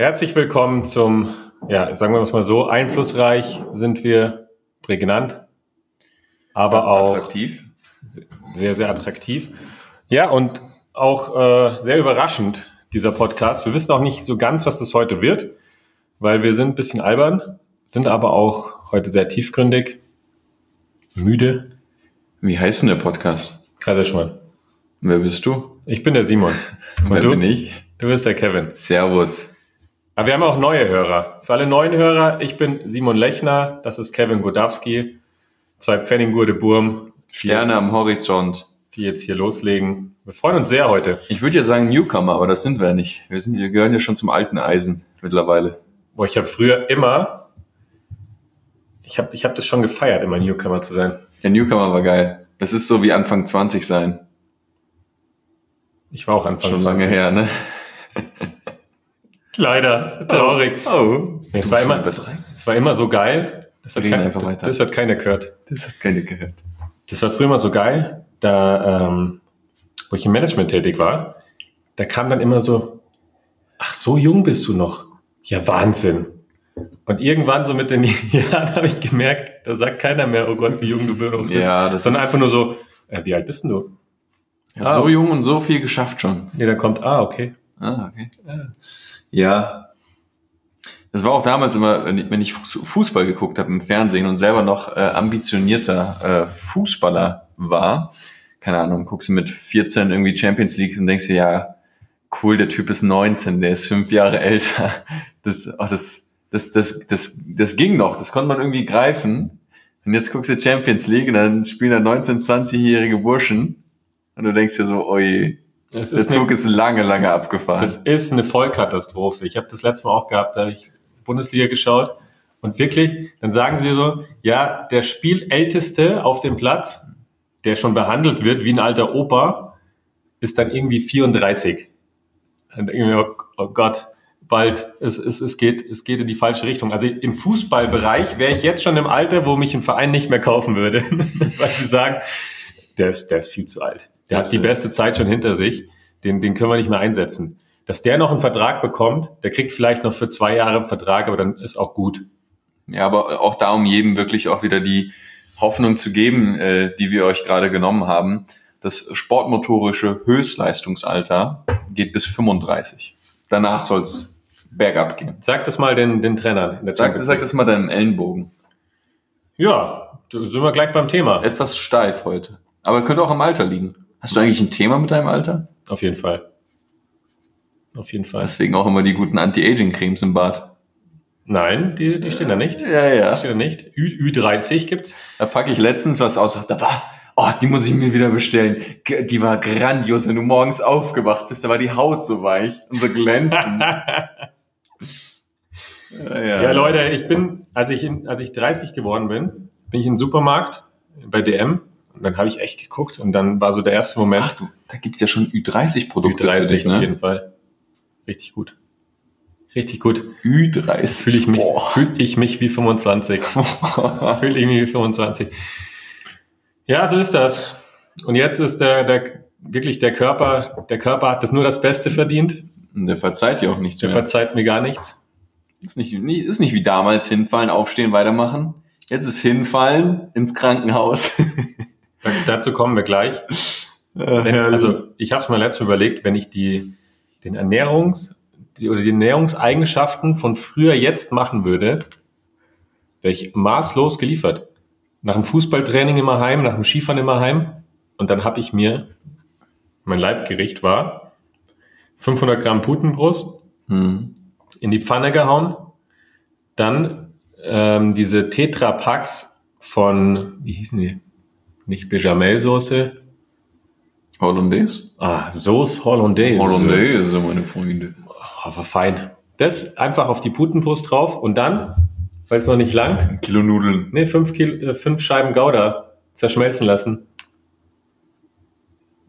Herzlich willkommen zum, ja, sagen wir es mal so, einflussreich sind wir, prägnant, aber auch attraktiv. sehr, sehr attraktiv. Ja, und auch äh, sehr überraschend, dieser Podcast. Wir wissen auch nicht so ganz, was das heute wird, weil wir sind ein bisschen albern, sind aber auch heute sehr tiefgründig, müde. Wie heißt denn der Podcast? Kaiserschmarrn. Wer bist du? Ich bin der Simon. Und Wer du? bin ich? Du bist der Kevin. Servus. Aber wir haben auch neue Hörer. Für alle neuen Hörer, ich bin Simon Lechner, das ist Kevin Godowski, zwei Pfenninggurde Burm, Sterne am Horizont. die jetzt hier loslegen. Wir freuen uns sehr heute. Ich würde ja sagen Newcomer, aber das sind wir nicht. Wir, sind, wir gehören ja schon zum alten Eisen mittlerweile. Boah, ich habe früher immer, ich habe ich hab das schon gefeiert, immer Newcomer zu sein. Der Newcomer war geil. Das ist so wie Anfang 20 sein. Ich war auch Anfang Schon 20. lange her, ne? Leider, traurig. Oh. Nee, es, war immer, es war immer so geil. Das hat, kein, einfach weiter. das hat keiner gehört. Das hat keine gehört. Das war früher immer so geil, da, ähm, wo ich im Management tätig war, da kam dann immer so, ach, so jung bist du noch. Ja, Wahnsinn. Und irgendwann so mit den Jahren habe ich gemerkt, da sagt keiner mehr, oh Gott, wie jung du bist. Ja, das Sondern ist- einfach nur so, äh, wie alt bist denn du? Ja, so jung und so viel geschafft schon. Nee, da kommt, ah, okay. Ah, okay. Ja. Das war auch damals immer, wenn ich, Fußball geguckt habe im Fernsehen und selber noch äh, ambitionierter äh, Fußballer war. Keine Ahnung, guckst du mit 14 irgendwie Champions League und denkst dir, ja, cool, der Typ ist 19, der ist fünf Jahre älter. Das, oh, das, das, das, das, das ging noch, das konnte man irgendwie greifen. Und jetzt guckst du Champions League und dann spielen da 19, 20-jährige Burschen. Und du denkst dir so, oi, Das der ist, Zug eine, ist lange, lange abgefahren. das ist eine Vollkatastrophe. Ich habe das letzte Mal auch gehabt, da habe ich Bundesliga geschaut. Und wirklich, dann sagen sie so, ja, der Spielälteste auf dem Platz, der schon behandelt wird wie ein alter Opa, ist dann irgendwie 34. Dann denke ich mir, oh, oh Gott, bald, es, es, es, geht, es geht in die falsche Richtung. Also im Fußballbereich wäre ich jetzt schon im Alter, wo mich ein Verein nicht mehr kaufen würde, weil sie sagen, der ist, der ist viel zu alt. Der hat die beste Zeit schon hinter sich, den, den können wir nicht mehr einsetzen. Dass der noch einen Vertrag bekommt, der kriegt vielleicht noch für zwei Jahre einen Vertrag, aber dann ist auch gut. Ja, aber auch da, um jedem wirklich auch wieder die Hoffnung zu geben, äh, die wir euch gerade genommen haben. Das sportmotorische Höchstleistungsalter geht bis 35. Danach soll's bergab gehen. Sag das mal den, den Trainern. Sag, Champions sag das mal deinem Ellenbogen. Ja, da sind wir gleich beim Thema. Etwas steif heute. Aber könnte auch am Alter liegen. Hast du eigentlich ein Thema mit deinem Alter? Auf jeden Fall. Auf jeden Fall. Deswegen auch immer die guten Anti-Aging-Cremes im Bad. Nein, die, die stehen da nicht. Ja, Die ja. stehen da nicht. Ü, Ü30 gibt's. Da packe ich letztens was aus. Da war, oh, die muss ich mir wieder bestellen. Die war grandios, wenn du morgens aufgewacht bist. Da war die Haut so weich und so glänzend. ja, Ja, Leute, ich bin, als ich, in, als ich 30 geworden bin, bin ich in den Supermarkt bei DM und dann habe ich echt geguckt und dann war so der erste Moment. Ach du, da gibt's ja schon Ü30-Produkte für Ü30 dich, auf ne? jeden Fall. Richtig gut. Richtig gut. Ü30. Fühle ich mich, fühle ich mich wie 25. Fühle ich mich wie 25. Ja, so ist das. Und jetzt ist der, der, wirklich der Körper, der Körper hat das nur das Beste verdient. Und Der verzeiht dir auch nichts Der mehr. verzeiht mir gar nichts. Ist nicht, ist nicht wie damals hinfallen, aufstehen, weitermachen. Jetzt ist hinfallen ins Krankenhaus. Da- Dazu kommen wir gleich. Wenn, also ich habe es mir letztes Mal überlegt, wenn ich die den Ernährungs die, oder die Ernährungseigenschaften von früher jetzt machen würde, wäre ich maßlos geliefert. Nach dem Fußballtraining immer heim, nach dem Skifahren immer heim und dann habe ich mir mein Leibgericht war 500 Gramm Putenbrust hm. in die Pfanne gehauen, dann ähm, diese Tetra Packs von wie hießen die? Nicht Bechamelsoße, Hollandaise? Ah, Sauce Hollandaise. Hollandaise, meine Freunde. Aber fein. Das einfach auf die Putenbrust drauf und dann, weil es noch nicht langt, Ein Kilo Nudeln. nee, fünf, Kilo, äh, fünf Scheiben Gouda zerschmelzen lassen.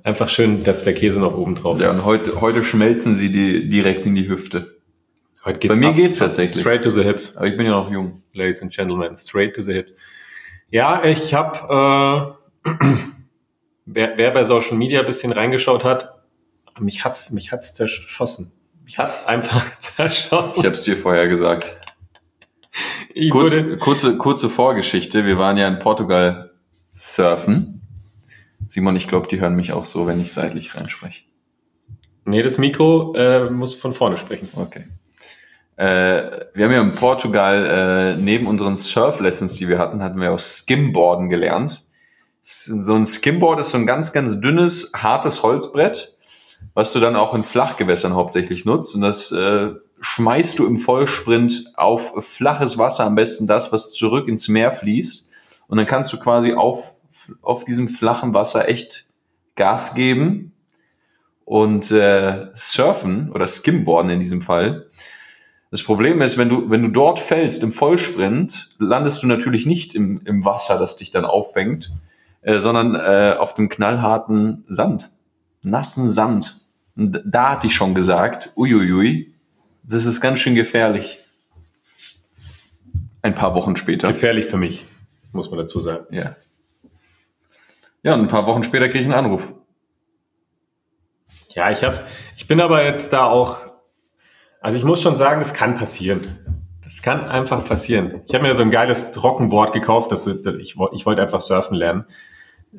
Einfach schön, dass der Käse noch oben drauf Ja, und heute, heute schmelzen sie die direkt in die Hüfte. Heute geht's Bei mir ab. geht's tatsächlich. Straight to the hips, Aber ich bin ja noch jung. ladies and gentlemen. Straight to the hips. Ja, ich habe, äh, wer, wer bei Social Media ein bisschen reingeschaut hat, mich hat's, mich hat's zerschossen. Mich hat's einfach zerschossen. Ich habe es dir vorher gesagt. Ich Kurz, wurde, kurze, kurze Vorgeschichte. Wir waren ja in Portugal surfen. Simon, ich glaube, die hören mich auch so, wenn ich seitlich reinspreche. nee, das Mikro äh, muss von vorne sprechen. Okay. Äh, wir haben ja in Portugal äh, neben unseren Surf-Lessons, die wir hatten, hatten wir auch Skimboarden gelernt. So ein Skimboard ist so ein ganz, ganz dünnes, hartes Holzbrett, was du dann auch in Flachgewässern hauptsächlich nutzt. Und das äh, schmeißt du im Vollsprint auf flaches Wasser, am besten das, was zurück ins Meer fließt. Und dann kannst du quasi auf, auf diesem flachen Wasser echt Gas geben und äh, surfen oder Skimboarden in diesem Fall. Das Problem ist, wenn du, wenn du dort fällst im Vollsprint, landest du natürlich nicht im, im Wasser, das dich dann auffängt, äh, sondern äh, auf dem knallharten Sand, nassen Sand. Und da hatte ich schon gesagt, uiuiui, das ist ganz schön gefährlich. Ein paar Wochen später. Gefährlich für mich, muss man dazu sagen. Ja. Ja, und ein paar Wochen später kriege ich einen Anruf. Ja, ich hab's. Ich bin aber jetzt da auch. Also ich muss schon sagen, das kann passieren. Das kann einfach passieren. Ich habe mir so ein geiles Trockenboard gekauft. Das, das, ich, ich wollte einfach surfen lernen,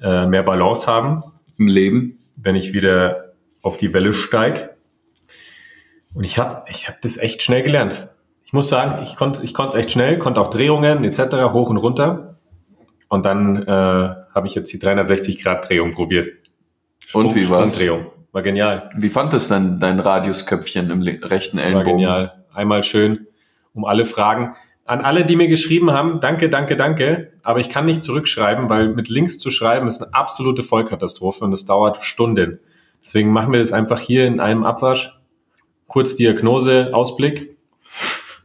äh, mehr Balance haben, Im Leben. wenn ich wieder auf die Welle steig. Und ich habe ich hab das echt schnell gelernt. Ich muss sagen, ich konnte ich konnte es echt schnell, konnte auch Drehungen etc. hoch und runter. Und dann äh, habe ich jetzt die 360 Grad Drehung probiert. Und wie war's? Sprungdrehung. War genial. Wie fand es dein, dein Radiusköpfchen im rechten Das war Ellenbogen? genial. Einmal schön um alle Fragen. An alle, die mir geschrieben haben, danke, danke, danke. Aber ich kann nicht zurückschreiben, weil mit Links zu schreiben ist eine absolute Vollkatastrophe und es dauert Stunden. Deswegen machen wir das einfach hier in einem Abwasch. Kurz Diagnose, Ausblick.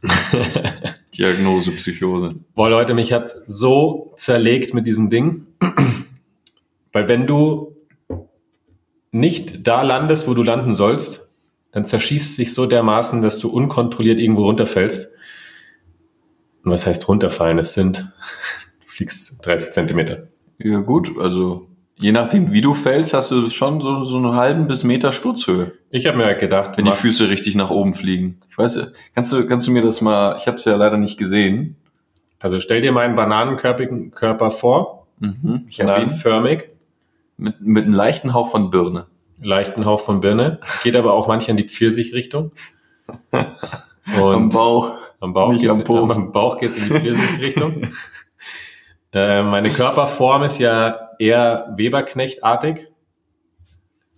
Diagnose Psychose. Boah, Leute, mich hat so zerlegt mit diesem Ding. Weil wenn du nicht da landest, wo du landen sollst, dann zerschießt sich so dermaßen, dass du unkontrolliert irgendwo runterfällst. Und was heißt runterfallen? Es sind, du fliegst 30 Zentimeter. Ja gut, also je nachdem wie du fällst, hast du schon so, so einen halben bis Meter Sturzhöhe, Ich habe mir halt gedacht, wenn die Füße richtig nach oben fliegen. Ich weiß, kannst du, kannst du mir das mal, ich habe es ja leider nicht gesehen. also stell dir meinen bananenkörpigen Körper vor, Mhm. Ich habe ihn bananenförmig, mit, mit einem leichten Hauch von Birne. leichten Hauch von Birne, geht aber auch manchmal in die Pfirsichrichtung. Und Bauch. Am Bauch Nicht geht's, am Po. am Bauch geht's in die Pfirsichrichtung. äh, meine Körperform ist ja eher Weberknechtartig.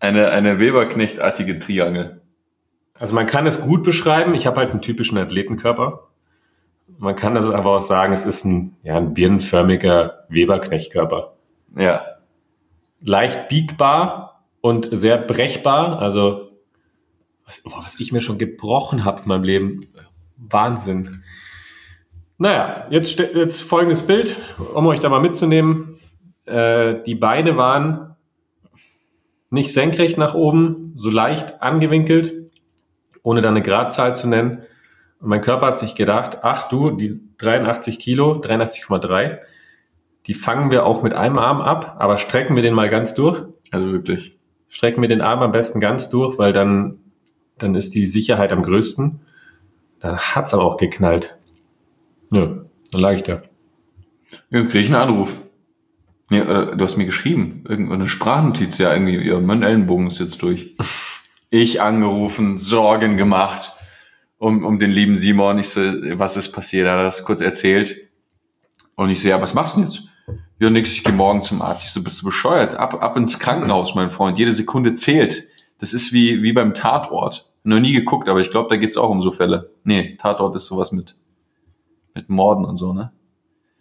Eine, eine Weberknechtartige Triangel. Also man kann es gut beschreiben. Ich habe halt einen typischen Athletenkörper. Man kann das aber auch sagen, es ist ein, ja, ein birnenförmiger Weberknechtkörper. Ja. Leicht biegbar und sehr brechbar. Also was, boah, was ich mir schon gebrochen habe in meinem Leben. Wahnsinn. Naja, jetzt, jetzt folgendes Bild, um euch da mal mitzunehmen. Äh, die Beine waren nicht senkrecht nach oben, so leicht angewinkelt, ohne da eine Gradzahl zu nennen. Und mein Körper hat sich gedacht, ach du, die 83 Kilo, 83,3, die fangen wir auch mit einem Arm ab, aber strecken wir den mal ganz durch. Also wirklich. Strecken wir den Arm am besten ganz durch, weil dann, dann ist die Sicherheit am größten. Dann hat's aber auch geknallt. Ja, dann lag ich da. Ja, kriege ich einen Anruf. Ja, oder du hast mir geschrieben, irgendeine Sprachnotiz, ja, irgendwie, ja, mein Ellenbogen ist jetzt durch. Ich angerufen, Sorgen gemacht um, um den lieben Simon. Ich so, was ist passiert? Er hat das kurz erzählt. Und ich so, ja, was machst du denn jetzt? Ja, nix, ich gehe morgen zum Arzt. Ich so, bist du bescheuert? Ab, ab ins Krankenhaus, mein Freund. Jede Sekunde zählt. Das ist wie, wie beim Tatort. Noch nie geguckt, aber ich glaube, da geht's auch um so Fälle. Nee, Tatort ist sowas mit, mit Morden und so, ne?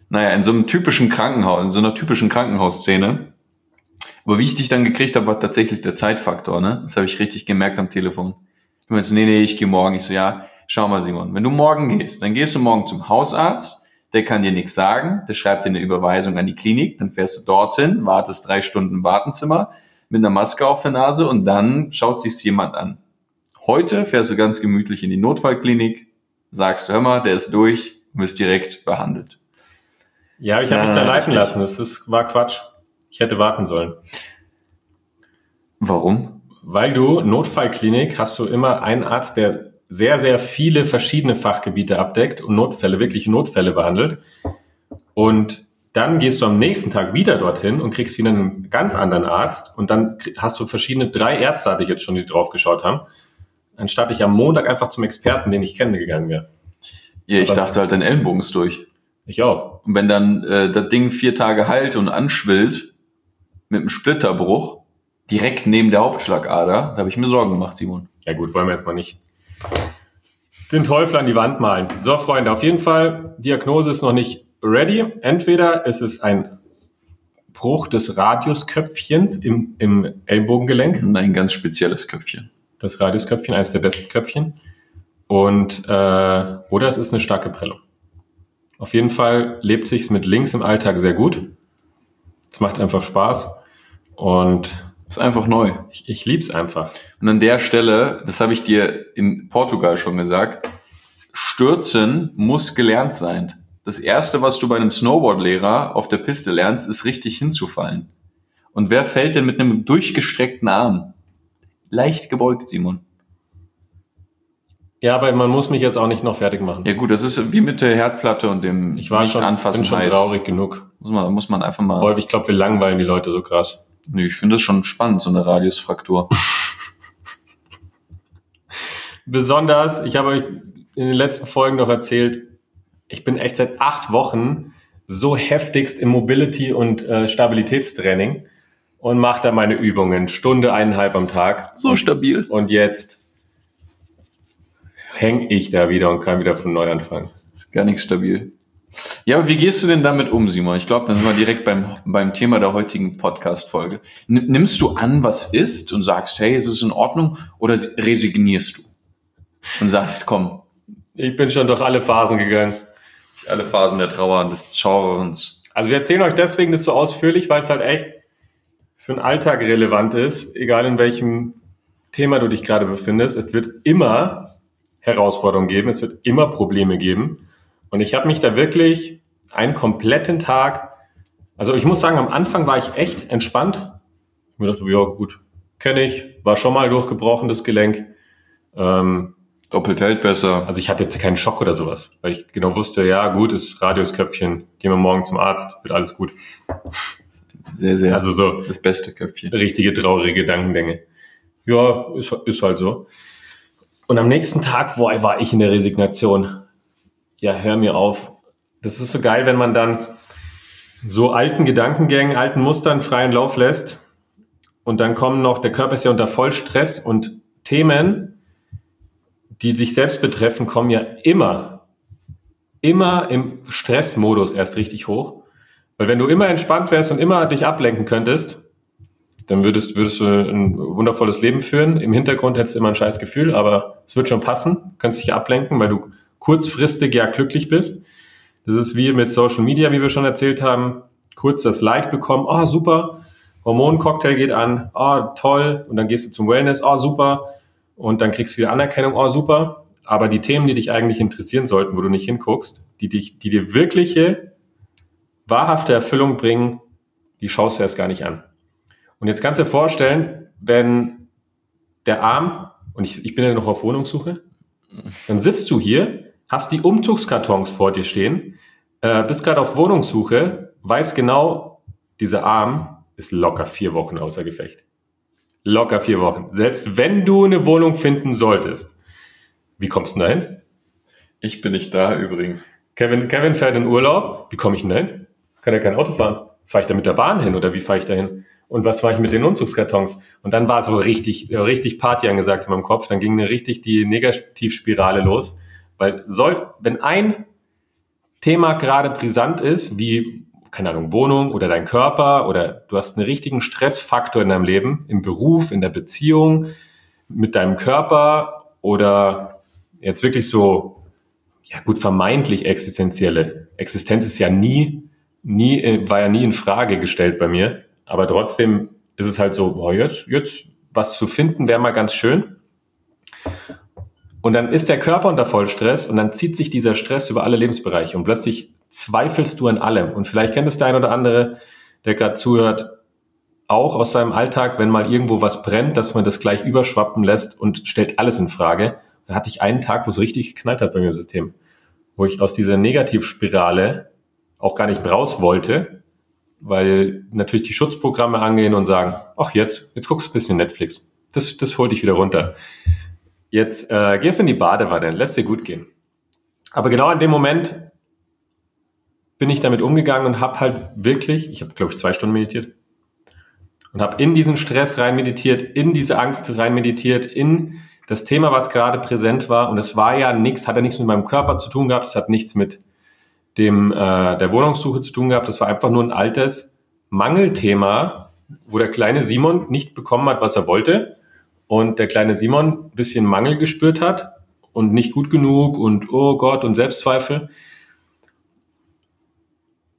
Naja, in so einem typischen Krankenhaus, in so einer typischen Krankenhausszene. Aber wie ich dich dann gekriegt habe, war tatsächlich der Zeitfaktor, ne? Das habe ich richtig gemerkt am Telefon. Du meinst, nee, nee, ich gehe morgen. Ich so, ja, schau mal, Simon, wenn du morgen gehst, dann gehst du morgen zum Hausarzt, der kann dir nichts sagen, der schreibt dir eine Überweisung an die Klinik, dann fährst du dorthin, wartest drei Stunden im Wartenzimmer mit einer Maske auf der Nase und dann schaut sich's jemand an. Heute fährst du ganz gemütlich in die Notfallklinik, sagst, hör mal, der ist durch, wirst direkt behandelt. Ja, ich habe mich da leiten lassen. Das ist, war Quatsch. Ich hätte warten sollen. Warum? weil du Notfallklinik hast du immer einen Arzt, der sehr, sehr viele verschiedene Fachgebiete abdeckt und Notfälle, wirkliche Notfälle behandelt. Und dann gehst du am nächsten Tag wieder dorthin und kriegst wieder einen ganz anderen Arzt und dann hast du verschiedene, drei Ärzte hatte ich jetzt schon, die drauf geschaut haben, anstatt ich am Montag einfach zum Experten, den ich kenne, gegangen wäre. Ja, ich Aber dachte halt, dein Ellenbogen ist durch. Ich auch. Und wenn dann äh, das Ding vier Tage heilt und anschwillt mit einem Splitterbruch direkt neben der Hauptschlagader, da habe ich mir Sorgen gemacht, Simon. Ja gut, wollen wir jetzt mal nicht den Teufel an die Wand malen. So, Freunde, auf jeden Fall, Diagnose ist noch nicht ready. Entweder ist es ein Bruch des Radiusköpfchens im, im Ellbogengelenk. Ein ganz spezielles Köpfchen. Das Radiusköpfchen, eines der besten Köpfchen. Und äh, oder es ist eine starke Prellung. Auf jeden Fall lebt sich's mit links im Alltag sehr gut. Es macht einfach Spaß und ist einfach neu. Ich, ich lieb's einfach. Und an der Stelle, das habe ich dir in Portugal schon gesagt, Stürzen muss gelernt sein. Das erste, was du bei einem Snowboardlehrer auf der Piste lernst, ist richtig hinzufallen. Und wer fällt denn mit einem durchgestreckten Arm? Leicht gebeugt, Simon. Ja, aber man muss mich jetzt auch nicht noch fertig machen. Ja gut, das ist wie mit der Herdplatte und dem ich war nicht schon, anfassen bin schon heiß. traurig genug. Muss man, muss man einfach mal. Wolf, ich glaube, wir langweilen die Leute so krass. Nee, ich finde das schon spannend, so eine Radiusfraktur. Besonders, ich habe euch in den letzten Folgen noch erzählt, ich bin echt seit acht Wochen so heftigst im Mobility- und äh, Stabilitätstraining und mache da meine Übungen, Stunde, eineinhalb am Tag. So stabil. Und jetzt hänge ich da wieder und kann wieder von neu anfangen. Ist gar nichts stabil. Ja, aber wie gehst du denn damit um, Simon? Ich glaube, dann sind wir direkt beim, beim Thema der heutigen Podcast-Folge. Nimmst du an, was ist und sagst, hey, es ist in Ordnung oder resignierst du und sagst, komm. Ich bin schon durch alle Phasen gegangen. Alle Phasen der Trauer und des Schauerns. Also wir erzählen euch deswegen das so ausführlich, weil es halt echt für den Alltag relevant ist, egal in welchem Thema du dich gerade befindest. Es wird immer Herausforderungen geben, es wird immer Probleme geben. Und ich habe mich da wirklich einen kompletten Tag, also ich muss sagen, am Anfang war ich echt entspannt. Ich mir dachte, ja gut, kenne ich, war schon mal durchgebrochen, das Gelenk. Ähm, Doppelt hält besser. Also ich hatte jetzt keinen Schock oder sowas, weil ich genau wusste, ja gut, ist Radiusköpfchen, gehen wir morgen zum Arzt, wird alles gut. Sehr, sehr. Also so. Das beste Köpfchen. Richtige traurige Gedankengänge. Ja, ist, ist halt so. Und am nächsten Tag, boah, war ich in der Resignation ja, hör mir auf. Das ist so geil, wenn man dann so alten Gedankengängen, alten Mustern freien Lauf lässt. Und dann kommen noch, der Körper ist ja unter Vollstress und Themen, die sich selbst betreffen, kommen ja immer, immer im Stressmodus erst richtig hoch. Weil wenn du immer entspannt wärst und immer dich ablenken könntest, dann würdest, würdest du ein wundervolles Leben führen. Im Hintergrund hättest du immer ein scheiß Gefühl, aber es wird schon passen. Du kannst dich ablenken, weil du kurzfristig ja glücklich bist. Das ist wie mit Social Media, wie wir schon erzählt haben. Kurz das Like bekommen, oh super, Hormoncocktail geht an, oh toll, und dann gehst du zum Wellness, oh super, und dann kriegst du wieder Anerkennung, oh super. Aber die Themen, die dich eigentlich interessieren sollten, wo du nicht hinguckst, die dich, die dir wirkliche, wahrhafte Erfüllung bringen, die schaust du erst gar nicht an. Und jetzt kannst du dir vorstellen, wenn der Arm, und ich, ich bin ja noch auf Wohnungssuche, dann sitzt du hier hast die Umzugskartons vor dir stehen, äh, bist gerade auf Wohnungssuche, weiß genau, dieser Arm ist locker vier Wochen außer Gefecht. Locker vier Wochen. Selbst wenn du eine Wohnung finden solltest. Wie kommst du denn dahin? Ich bin nicht da übrigens. Kevin, Kevin fährt in Urlaub. Wie komme ich denn dahin? Kann er kein Auto fahren? Fahre ich da mit der Bahn hin oder wie fahre ich da hin? Und was fahre ich mit den Umzugskartons? Und dann war so richtig, richtig Party angesagt in meinem Kopf. Dann ging eine richtig die Negativspirale los. Weil soll, wenn ein Thema gerade brisant ist, wie, keine Ahnung, Wohnung oder dein Körper oder du hast einen richtigen Stressfaktor in deinem Leben, im Beruf, in der Beziehung, mit deinem Körper oder jetzt wirklich so, ja gut, vermeintlich existenzielle. Existenz ist ja nie, nie, war ja nie in Frage gestellt bei mir. Aber trotzdem ist es halt so, boah, jetzt, jetzt was zu finden wäre mal ganz schön. Und dann ist der Körper unter Vollstress und dann zieht sich dieser Stress über alle Lebensbereiche und plötzlich zweifelst du an allem. Und vielleicht kennt es der ein oder andere, der gerade zuhört. auch aus seinem Alltag, wenn mal irgendwo was brennt, dass man das gleich überschwappen lässt und stellt alles in Frage. Da hatte ich einen Tag, wo es richtig geknallt hat bei mir im System, wo ich aus dieser Negativspirale auch gar nicht raus wollte, weil natürlich die Schutzprogramme angehen und sagen, ach jetzt, jetzt guckst du ein bisschen Netflix. Das, das holt dich wieder runter. Jetzt äh, gehst in die Badewanne, lässt dir gut gehen. Aber genau in dem Moment bin ich damit umgegangen und habe halt wirklich, ich habe glaube ich zwei Stunden meditiert und habe in diesen Stress rein meditiert, in diese Angst rein meditiert, in das Thema, was gerade präsent war. Und es war ja nichts, hat ja nichts mit meinem Körper zu tun gehabt, es hat nichts mit dem äh, der Wohnungssuche zu tun gehabt. Das war einfach nur ein altes Mangelthema, wo der kleine Simon nicht bekommen hat, was er wollte. Und der kleine Simon ein bisschen Mangel gespürt hat und nicht gut genug und oh Gott und Selbstzweifel.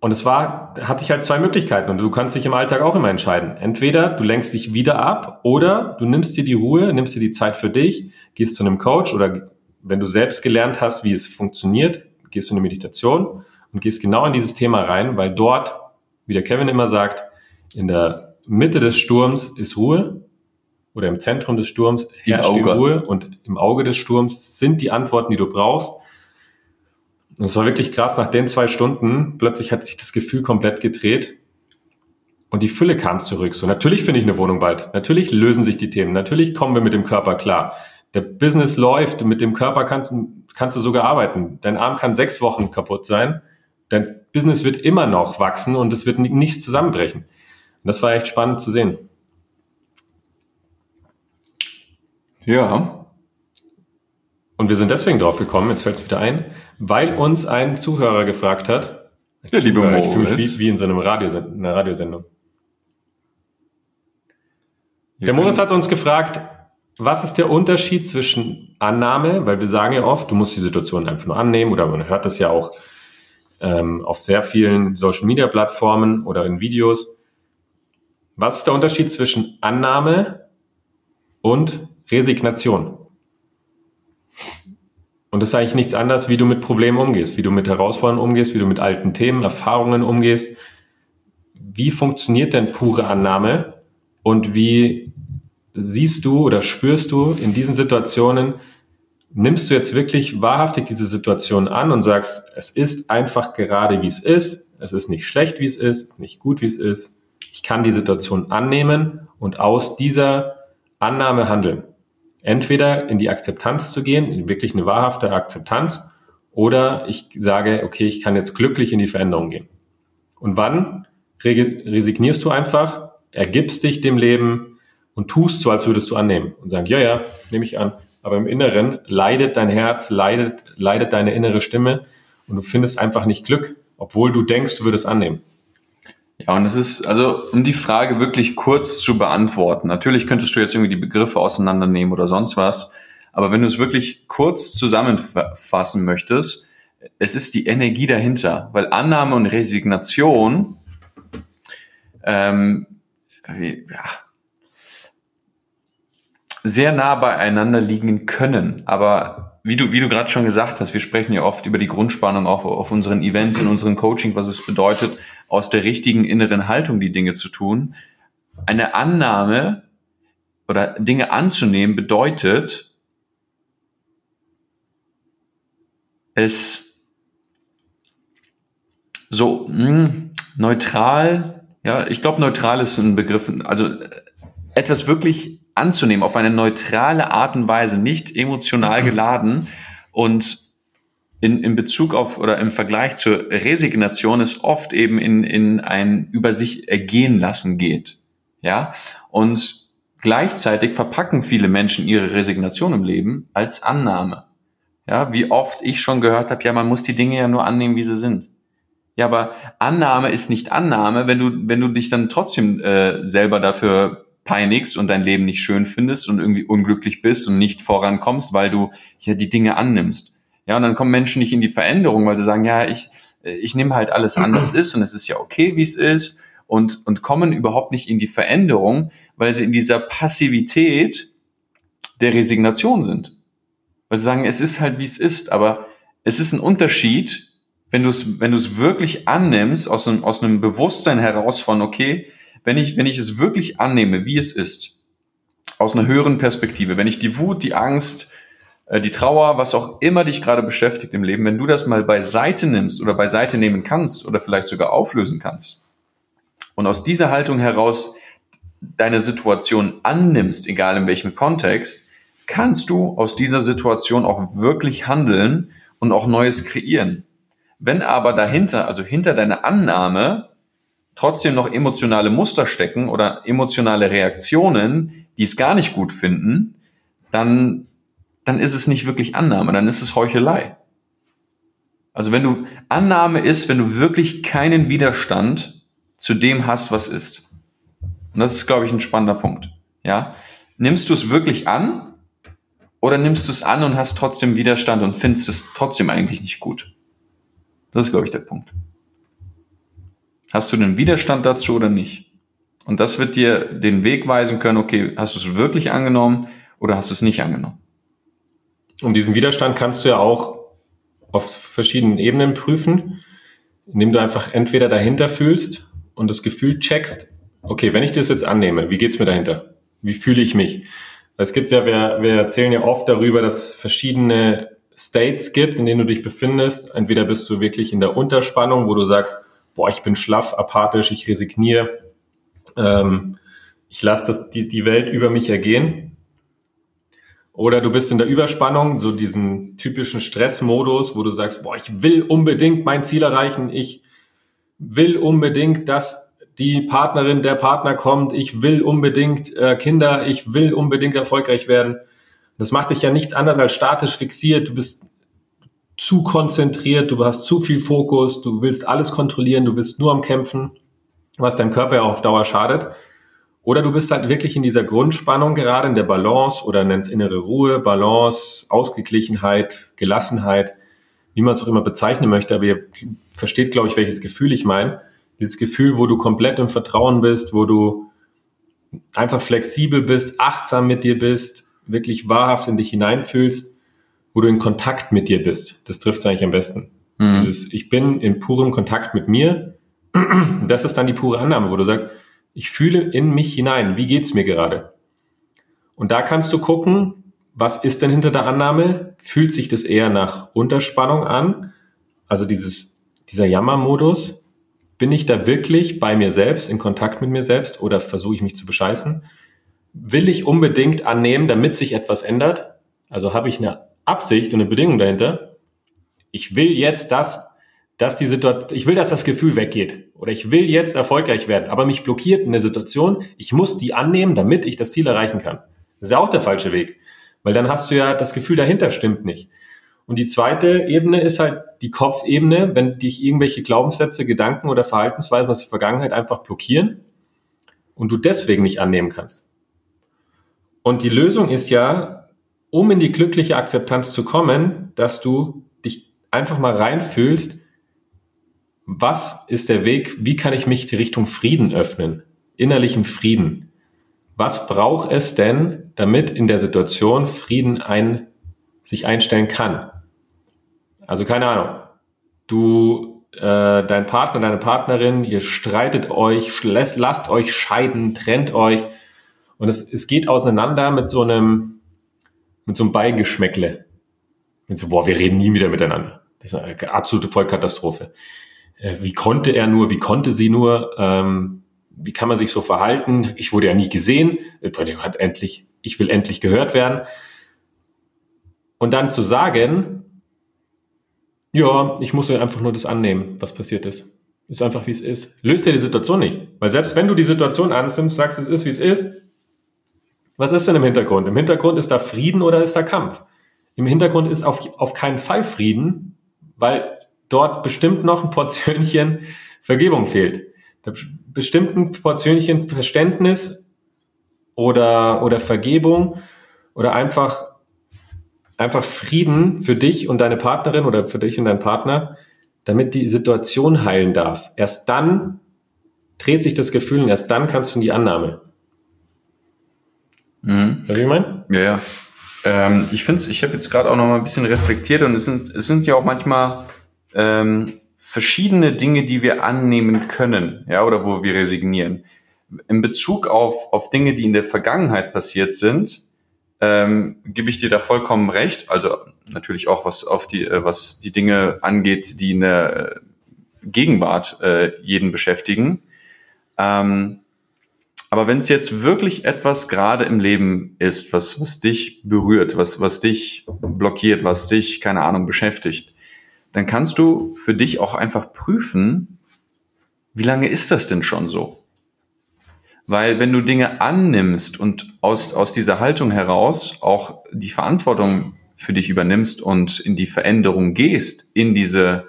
Und es war, hatte ich halt zwei Möglichkeiten und du kannst dich im Alltag auch immer entscheiden. Entweder du lenkst dich wieder ab oder du nimmst dir die Ruhe, nimmst dir die Zeit für dich, gehst zu einem Coach oder wenn du selbst gelernt hast, wie es funktioniert, gehst du in eine Meditation und gehst genau in dieses Thema rein, weil dort, wie der Kevin immer sagt, in der Mitte des Sturms ist Ruhe oder im Zentrum des Sturms herrscht die Ruhe und im Auge des Sturms sind die Antworten, die du brauchst und es war wirklich krass, nach den zwei Stunden, plötzlich hat sich das Gefühl komplett gedreht und die Fülle kam zurück. So, natürlich finde ich eine Wohnung bald. Natürlich lösen sich die Themen. Natürlich kommen wir mit dem Körper klar. Der Business läuft, mit dem Körper kannst, kannst du sogar arbeiten. Dein Arm kann sechs Wochen kaputt sein. Dein Business wird immer noch wachsen und es wird nichts zusammenbrechen. Und das war echt spannend zu sehen. Ja. Und wir sind deswegen drauf gekommen, jetzt fällt es wieder ein, weil uns ein Zuhörer gefragt hat. Der liebe Zuhörer, ich fühle mich wie, wie in so einem Radiosend einer Radiosendung. Der Moritz hat uns gefragt, was ist der Unterschied zwischen Annahme, weil wir sagen ja oft, du musst die Situation einfach nur annehmen oder man hört das ja auch ähm, auf sehr vielen Social-Media-Plattformen oder in Videos. Was ist der Unterschied zwischen Annahme und Resignation? Und das ist eigentlich nichts anderes, wie du mit Problemen umgehst, wie du mit Herausforderungen umgehst, wie du mit alten Themen, Erfahrungen umgehst. Wie funktioniert denn pure Annahme? Und wie siehst du oder spürst du in diesen Situationen, nimmst du jetzt wirklich wahrhaftig diese Situation an und sagst, es ist einfach gerade wie es ist, es ist nicht schlecht wie es ist, es ist nicht gut wie es ist. Ich kann die Situation annehmen und aus dieser Annahme handeln entweder in die Akzeptanz zu gehen, in wirklich eine wahrhafte Akzeptanz, oder ich sage, okay, ich kann jetzt glücklich in die Veränderung gehen. Und wann resignierst du einfach, ergibst dich dem Leben und tust so, als würdest du annehmen und sagen, ja, ja, nehme ich an. Aber im Inneren leidet dein Herz, leidet, leidet deine innere Stimme und du findest einfach nicht Glück, obwohl du denkst, du würdest annehmen. Ja, und es ist, also, um die Frage wirklich kurz zu beantworten. Natürlich könntest du jetzt irgendwie die Begriffe auseinandernehmen oder sonst was. Aber wenn du es wirklich kurz zusammenfassen möchtest, es ist die Energie dahinter. Weil Annahme und Resignation, ähm, wie, ja, sehr nah beieinander liegen können. Aber wie du, wie du gerade schon gesagt hast, wir sprechen ja oft über die Grundspannung auch auf unseren Events, in unseren Coaching, was es bedeutet, aus der richtigen inneren Haltung die Dinge zu tun. Eine Annahme oder Dinge anzunehmen bedeutet, es so mh, hm, neutral, ja, ich glaube, neutral ist ein Begriff, also etwas wirklich anzunehmen auf eine neutrale Art und Weise, nicht emotional geladen und in, in Bezug auf oder im Vergleich zur Resignation es oft eben in, in ein über sich ergehen lassen geht. Ja, und gleichzeitig verpacken viele Menschen ihre Resignation im Leben als Annahme. Ja, wie oft ich schon gehört habe, ja, man muss die Dinge ja nur annehmen, wie sie sind. Ja, aber Annahme ist nicht Annahme, wenn du, wenn du dich dann trotzdem äh, selber dafür peinigst und dein Leben nicht schön findest und irgendwie unglücklich bist und nicht vorankommst, weil du ja die Dinge annimmst. Ja, und dann kommen Menschen nicht in die Veränderung, weil sie sagen, ja, ich, ich nehme halt alles an, das ist und es ist ja okay, wie es ist und, und kommen überhaupt nicht in die Veränderung, weil sie in dieser Passivität der Resignation sind. Weil sie sagen, es ist halt, wie es ist, aber es ist ein Unterschied, wenn du es wenn du es wirklich annimmst, aus einem, aus einem Bewusstsein heraus von, okay, wenn ich, wenn ich es wirklich annehme, wie es ist, aus einer höheren Perspektive, wenn ich die Wut, die Angst, äh, die Trauer, was auch immer dich gerade beschäftigt im Leben, wenn du das mal beiseite nimmst oder beiseite nehmen kannst oder vielleicht sogar auflösen kannst und aus dieser Haltung heraus deine Situation annimmst, egal in welchem Kontext, kannst du aus dieser Situation auch wirklich handeln und auch Neues kreieren. Wenn aber dahinter, also hinter deiner Annahme, trotzdem noch emotionale Muster stecken oder emotionale Reaktionen, die es gar nicht gut finden, dann, dann ist es nicht wirklich Annahme, dann ist es Heuchelei. Also wenn du Annahme ist, wenn du wirklich keinen Widerstand zu dem hast, was ist. Und das ist, glaube ich, ein spannender Punkt. Ja, nimmst du es wirklich an oder nimmst du es an und hast trotzdem Widerstand und findest es trotzdem eigentlich nicht gut? Das ist, glaube ich, der Punkt. Hast du den Widerstand dazu oder nicht? Und das wird dir den Weg weisen können, okay, hast du es wirklich angenommen oder hast du es nicht angenommen? Und diesen Widerstand kannst du ja auch auf verschiedenen Ebenen prüfen, indem du einfach entweder dahinter fühlst und das Gefühl checkst, okay, wenn ich das jetzt annehme, wie geht's mir dahinter? Wie fühle ich mich? Es gibt ja, wir, wir erzählen ja oft darüber, dass verschiedene States gibt, in denen du dich befindest. Entweder bist du wirklich in der Unterspannung, wo du sagst, boah, ich bin schlaff, apathisch, ich resigniere, ähm, ich lasse die, die Welt über mich ergehen. Oder du bist in der Überspannung, so diesen typischen Stressmodus, wo du sagst, boah, ich will unbedingt mein Ziel erreichen, ich will unbedingt, dass die Partnerin, der Partner kommt, ich will unbedingt äh, Kinder, ich will unbedingt erfolgreich werden. Das macht dich ja nichts anderes als statisch fixiert. Du bist zu konzentriert, du hast zu viel Fokus, du willst alles kontrollieren, du bist nur am Kämpfen, was deinem Körper ja auf Dauer schadet. Oder du bist halt wirklich in dieser Grundspannung gerade, in der Balance oder nennst innere Ruhe, Balance, Ausgeglichenheit, Gelassenheit, wie man es auch immer bezeichnen möchte, aber ihr versteht, glaube ich, welches Gefühl ich meine. Dieses Gefühl, wo du komplett im Vertrauen bist, wo du einfach flexibel bist, achtsam mit dir bist, wirklich wahrhaft in dich hineinfühlst, wo du in Kontakt mit dir bist. Das trifft es eigentlich am besten. Mhm. Dieses, ich bin in purem Kontakt mit mir. Das ist dann die pure Annahme, wo du sagst, ich fühle in mich hinein. Wie geht's mir gerade? Und da kannst du gucken, was ist denn hinter der Annahme? Fühlt sich das eher nach Unterspannung an? Also dieses, dieser Jammermodus? Bin ich da wirklich bei mir selbst, in Kontakt mit mir selbst oder versuche ich mich zu bescheißen? will ich unbedingt annehmen, damit sich etwas ändert? Also habe ich eine Absicht und eine Bedingung dahinter? Ich will jetzt das, dass die Situation, ich will, dass das Gefühl weggeht oder ich will jetzt erfolgreich werden, aber mich blockiert eine Situation. Ich muss die annehmen, damit ich das Ziel erreichen kann. Das ist ja auch der falsche Weg, weil dann hast du ja das Gefühl dahinter stimmt nicht. Und die zweite Ebene ist halt die Kopfebene, wenn dich irgendwelche Glaubenssätze, Gedanken oder Verhaltensweisen aus der Vergangenheit einfach blockieren und du deswegen nicht annehmen kannst. Und die Lösung ist ja, um in die glückliche Akzeptanz zu kommen, dass du dich einfach mal reinfühlst, was ist der Weg, wie kann ich mich die Richtung Frieden öffnen, innerlichen Frieden. Was braucht es denn, damit in der Situation Frieden ein, sich einstellen kann? Also keine Ahnung, du, äh, dein Partner, deine Partnerin, ihr streitet euch, lasst, euch scheiden, trennt euch, und es, es geht auseinander mit so einem, mit so einem Beigeschmäckle. Mit so, boah, wir reden nie wieder miteinander. Das ist eine absolute Vollkatastrophe. Äh, wie konnte er nur, wie konnte sie nur, ähm, wie kann man sich so verhalten? Ich wurde ja nie gesehen, hat endlich, ich will endlich gehört werden. Und dann zu sagen, ja, ich muss einfach nur das annehmen, was passiert ist. Ist einfach, wie es ist. Löst ja die Situation nicht. Weil selbst wenn du die Situation annimmst, sagst, es ist, wie es ist, was ist denn im Hintergrund? Im Hintergrund ist da Frieden oder ist da Kampf? Im Hintergrund ist auf, auf keinen Fall Frieden, weil dort bestimmt noch ein Portionchen Vergebung fehlt. Bestimmt ein Portionchen Verständnis oder, oder Vergebung oder einfach, einfach Frieden für dich und deine Partnerin oder für dich und deinen Partner, damit die Situation heilen darf. Erst dann dreht sich das Gefühl und erst dann kannst du in die Annahme. Mhm. Was ich meine? Ja, ja. Ähm, ich finde ich habe jetzt gerade auch noch mal ein bisschen reflektiert und es sind, es sind ja auch manchmal ähm, verschiedene Dinge, die wir annehmen können, ja, oder wo wir resignieren. in Bezug auf, auf Dinge, die in der Vergangenheit passiert sind, ähm, gebe ich dir da vollkommen recht. Also natürlich auch was auf die, äh, was die Dinge angeht, die in der äh, Gegenwart äh, jeden beschäftigen. Ähm, aber wenn es jetzt wirklich etwas gerade im Leben ist, was, was dich berührt, was, was dich blockiert, was dich, keine Ahnung, beschäftigt, dann kannst du für dich auch einfach prüfen, wie lange ist das denn schon so? Weil wenn du Dinge annimmst und aus, aus dieser Haltung heraus auch die Verantwortung für dich übernimmst und in die Veränderung gehst, in diese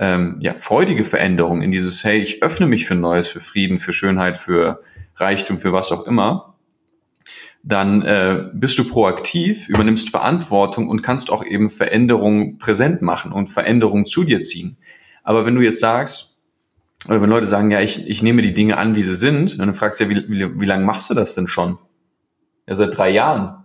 ähm, ja, freudige Veränderung, in dieses, hey, ich öffne mich für Neues, für Frieden, für Schönheit, für Reichtum, für was auch immer, dann äh, bist du proaktiv, übernimmst Verantwortung und kannst auch eben Veränderungen präsent machen und Veränderungen zu dir ziehen. Aber wenn du jetzt sagst, oder wenn Leute sagen, ja, ich, ich nehme die Dinge an, wie sie sind, dann fragst du ja, wie, wie, wie lange machst du das denn schon? Ja, seit drei Jahren.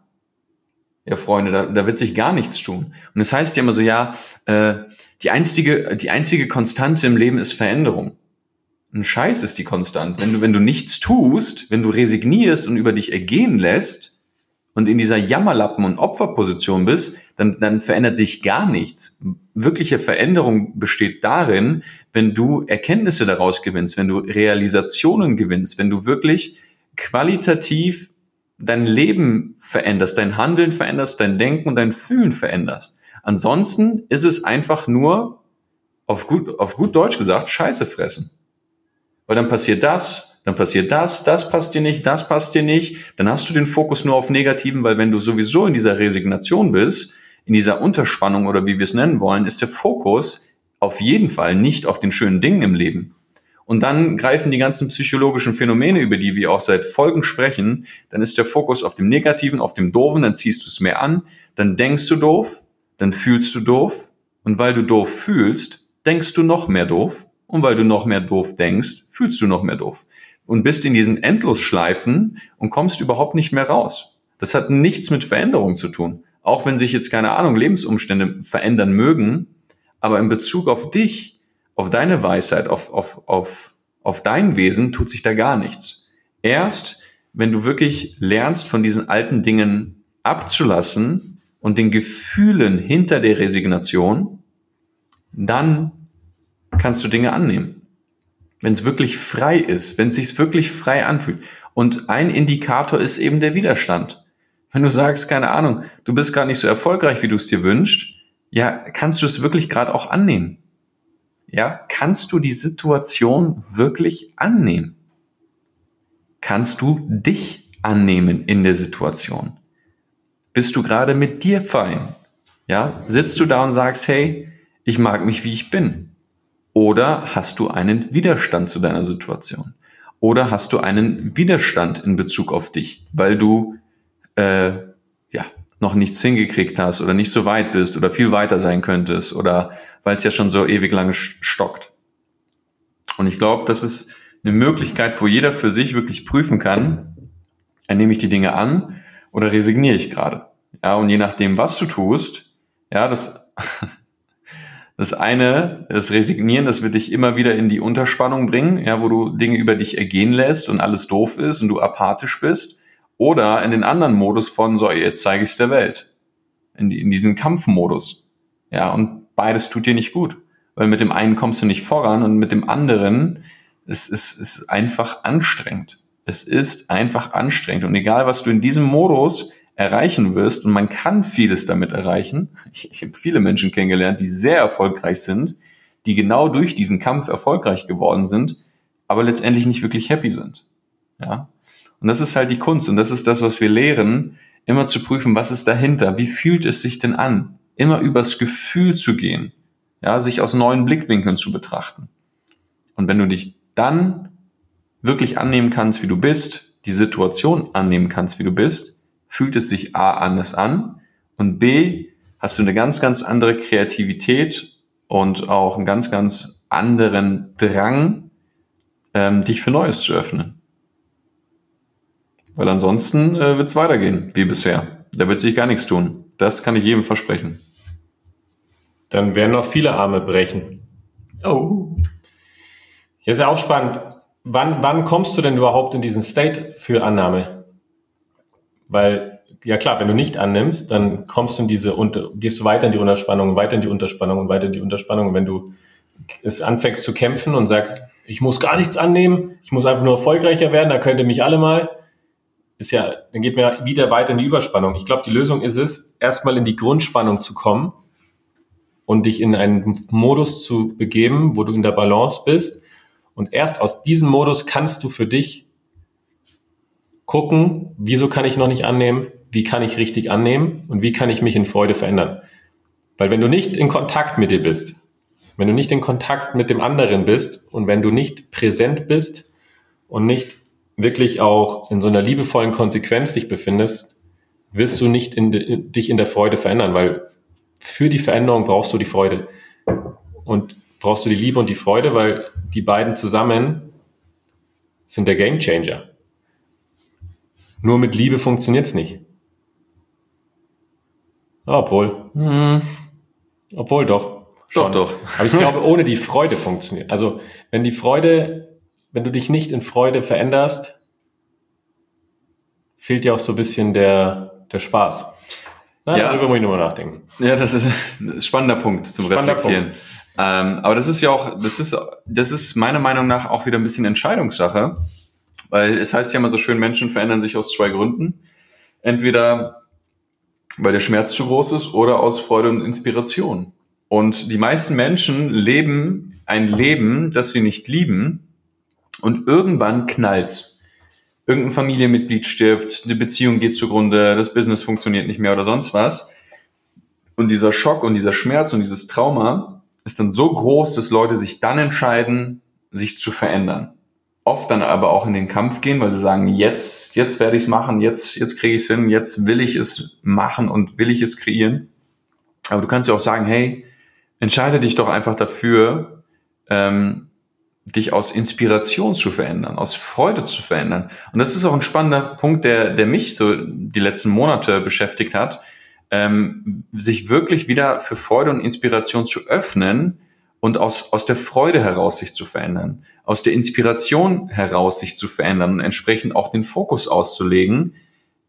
Ja, Freunde, da, da wird sich gar nichts tun. Und das heißt ja immer so, ja, äh, die einzige, die einzige Konstante im Leben ist Veränderung. Ein Scheiß ist die konstant. Wenn du, wenn du nichts tust, wenn du resignierst und über dich ergehen lässt und in dieser Jammerlappen- und Opferposition bist, dann, dann verändert sich gar nichts. Wirkliche Veränderung besteht darin, wenn du Erkenntnisse daraus gewinnst, wenn du Realisationen gewinnst, wenn du wirklich qualitativ dein Leben veränderst, dein Handeln veränderst, dein Denken und dein Fühlen veränderst. Ansonsten ist es einfach nur, auf gut, auf gut Deutsch gesagt, Scheiße fressen. Weil dann passiert das, dann passiert das, das passt dir nicht, das passt dir nicht. Dann hast du den Fokus nur auf Negativen, weil wenn du sowieso in dieser Resignation bist, in dieser Unterspannung oder wie wir es nennen wollen, ist der Fokus auf jeden Fall nicht auf den schönen Dingen im Leben. Und dann greifen die ganzen psychologischen Phänomene, über die wir auch seit Folgen sprechen, dann ist der Fokus auf dem Negativen, auf dem Doofen, dann ziehst du es mehr an, dann denkst du doof, dann fühlst du doof und weil du doof fühlst, denkst du noch mehr doof und weil du noch mehr doof denkst, fühlst du noch mehr doof und bist in diesen Endlosschleifen und kommst überhaupt nicht mehr raus. Das hat nichts mit Veränderung zu tun. Auch wenn sich jetzt keine Ahnung Lebensumstände verändern mögen, aber in Bezug auf dich auf deine Weisheit, auf, auf, auf, auf dein Wesen tut sich da gar nichts. Erst, wenn du wirklich lernst, von diesen alten Dingen abzulassen und den Gefühlen hinter der Resignation, dann kannst du Dinge annehmen. Wenn es wirklich frei ist, wenn es sich wirklich frei anfühlt. Und ein Indikator ist eben der Widerstand. Wenn du sagst, keine Ahnung, du bist gar nicht so erfolgreich, wie du es dir wünschst, ja, kannst du es wirklich gerade auch annehmen ja, kannst du die Situation wirklich annehmen? Kannst du dich annehmen in der Situation? Bist du gerade mit dir fein? Ja, sitzt du da und sagst, hey, ich mag mich, wie ich bin? Oder hast du einen Widerstand zu deiner Situation? Oder hast du einen Widerstand in Bezug auf dich, weil du äh, ja noch nichts hingekriegt hast oder nicht so weit bist oder viel weiter sein könntest oder weil es ja schon so ewig lange stockt. Und ich glaube, das ist eine Möglichkeit, wo jeder für sich wirklich prüfen kann, nehme ich die Dinge an oder resigniere ich gerade. Ja, und je nachdem, was du tust, ja, das, das eine, das Resignieren, das wird dich immer wieder in die Unterspannung bringen, ja, wo du Dinge über dich ergehen lässt und alles doof ist und du apathisch bist. Oder in den anderen Modus von, so, jetzt zeige ich es der Welt. In, in diesen Kampfmodus. Ja, und beides tut dir nicht gut. Weil mit dem einen kommst du nicht voran und mit dem anderen es ist, ist einfach anstrengend. Es ist einfach anstrengend. Und egal, was du in diesem Modus erreichen wirst, und man kann vieles damit erreichen. Ich, ich habe viele Menschen kennengelernt, die sehr erfolgreich sind, die genau durch diesen Kampf erfolgreich geworden sind, aber letztendlich nicht wirklich happy sind. Ja. Und das ist halt die Kunst und das ist das, was wir lehren, immer zu prüfen, was ist dahinter, wie fühlt es sich denn an, immer übers Gefühl zu gehen, ja, sich aus neuen Blickwinkeln zu betrachten. Und wenn du dich dann wirklich annehmen kannst, wie du bist, die Situation annehmen kannst, wie du bist, fühlt es sich A anders an und B hast du eine ganz, ganz andere Kreativität und auch einen ganz, ganz anderen Drang, ähm, dich für Neues zu öffnen. Weil ansonsten äh, wird es weitergehen, wie bisher. Da wird sich gar nichts tun. Das kann ich jedem versprechen. Dann werden noch viele Arme brechen. Oh. Hier ist ja auch spannend. wann, wann kommst du denn überhaupt in diesen State für Annahme? Weil, ja klar, wenn du nicht annimmst, dann kommst du in diese, unter, gehst du weiter in die Unterspannung, weiter in die Unterspannung und weiter in die Unterspannung. Und wenn du es anfängst zu kämpfen und sagst, ich muss gar nichts annehmen, ich muss einfach nur erfolgreicher werden, da könnte mich alle mal, ist ja, dann geht mir wieder weiter in die Überspannung. Ich glaube, die Lösung ist es, erstmal in die Grundspannung zu kommen und dich in einen Modus zu begeben, wo du in der Balance bist. Und erst aus diesem Modus kannst du für dich gucken, wieso kann ich noch nicht annehmen, wie kann ich richtig annehmen und wie kann ich mich in Freude verändern. Weil wenn du nicht in Kontakt mit dir bist, wenn du nicht in Kontakt mit dem anderen bist und wenn du nicht präsent bist und nicht wirklich auch in so einer liebevollen Konsequenz dich befindest, wirst du nicht in, in, dich in der Freude verändern, weil für die Veränderung brauchst du die Freude. Und brauchst du die Liebe und die Freude, weil die beiden zusammen sind der Game Changer. Nur mit Liebe funktioniert's nicht. Obwohl. Hm. Obwohl doch. Schon. Doch, doch. Aber ich glaube, ohne die Freude funktioniert. Also, wenn die Freude wenn du dich nicht in Freude veränderst, fehlt dir auch so ein bisschen der, der Spaß. Na, ja. Darüber muss ich nochmal nachdenken. Ja, das ist ein spannender Punkt zum spannender Reflektieren. Punkt. Ähm, aber das ist ja auch, das ist, das ist meiner Meinung nach auch wieder ein bisschen Entscheidungssache, weil es heißt ja immer so schön, Menschen verändern sich aus zwei Gründen. Entweder weil der Schmerz zu groß ist oder aus Freude und Inspiration. Und die meisten Menschen leben ein Leben, das sie nicht lieben, und irgendwann knallt. Irgendein Familienmitglied stirbt, eine Beziehung geht zugrunde, das Business funktioniert nicht mehr oder sonst was. Und dieser Schock und dieser Schmerz und dieses Trauma ist dann so groß, dass Leute sich dann entscheiden, sich zu verändern. Oft dann aber auch in den Kampf gehen, weil sie sagen, jetzt, jetzt werde ich es machen, jetzt, jetzt kriege ich es hin, jetzt will ich es machen und will ich es kreieren. Aber du kannst ja auch sagen, hey, entscheide dich doch einfach dafür, ähm, dich aus Inspiration zu verändern, aus Freude zu verändern. Und das ist auch ein spannender Punkt, der, der mich so die letzten Monate beschäftigt hat, ähm, sich wirklich wieder für Freude und Inspiration zu öffnen und aus, aus der Freude heraus sich zu verändern, aus der Inspiration heraus sich zu verändern und entsprechend auch den Fokus auszulegen,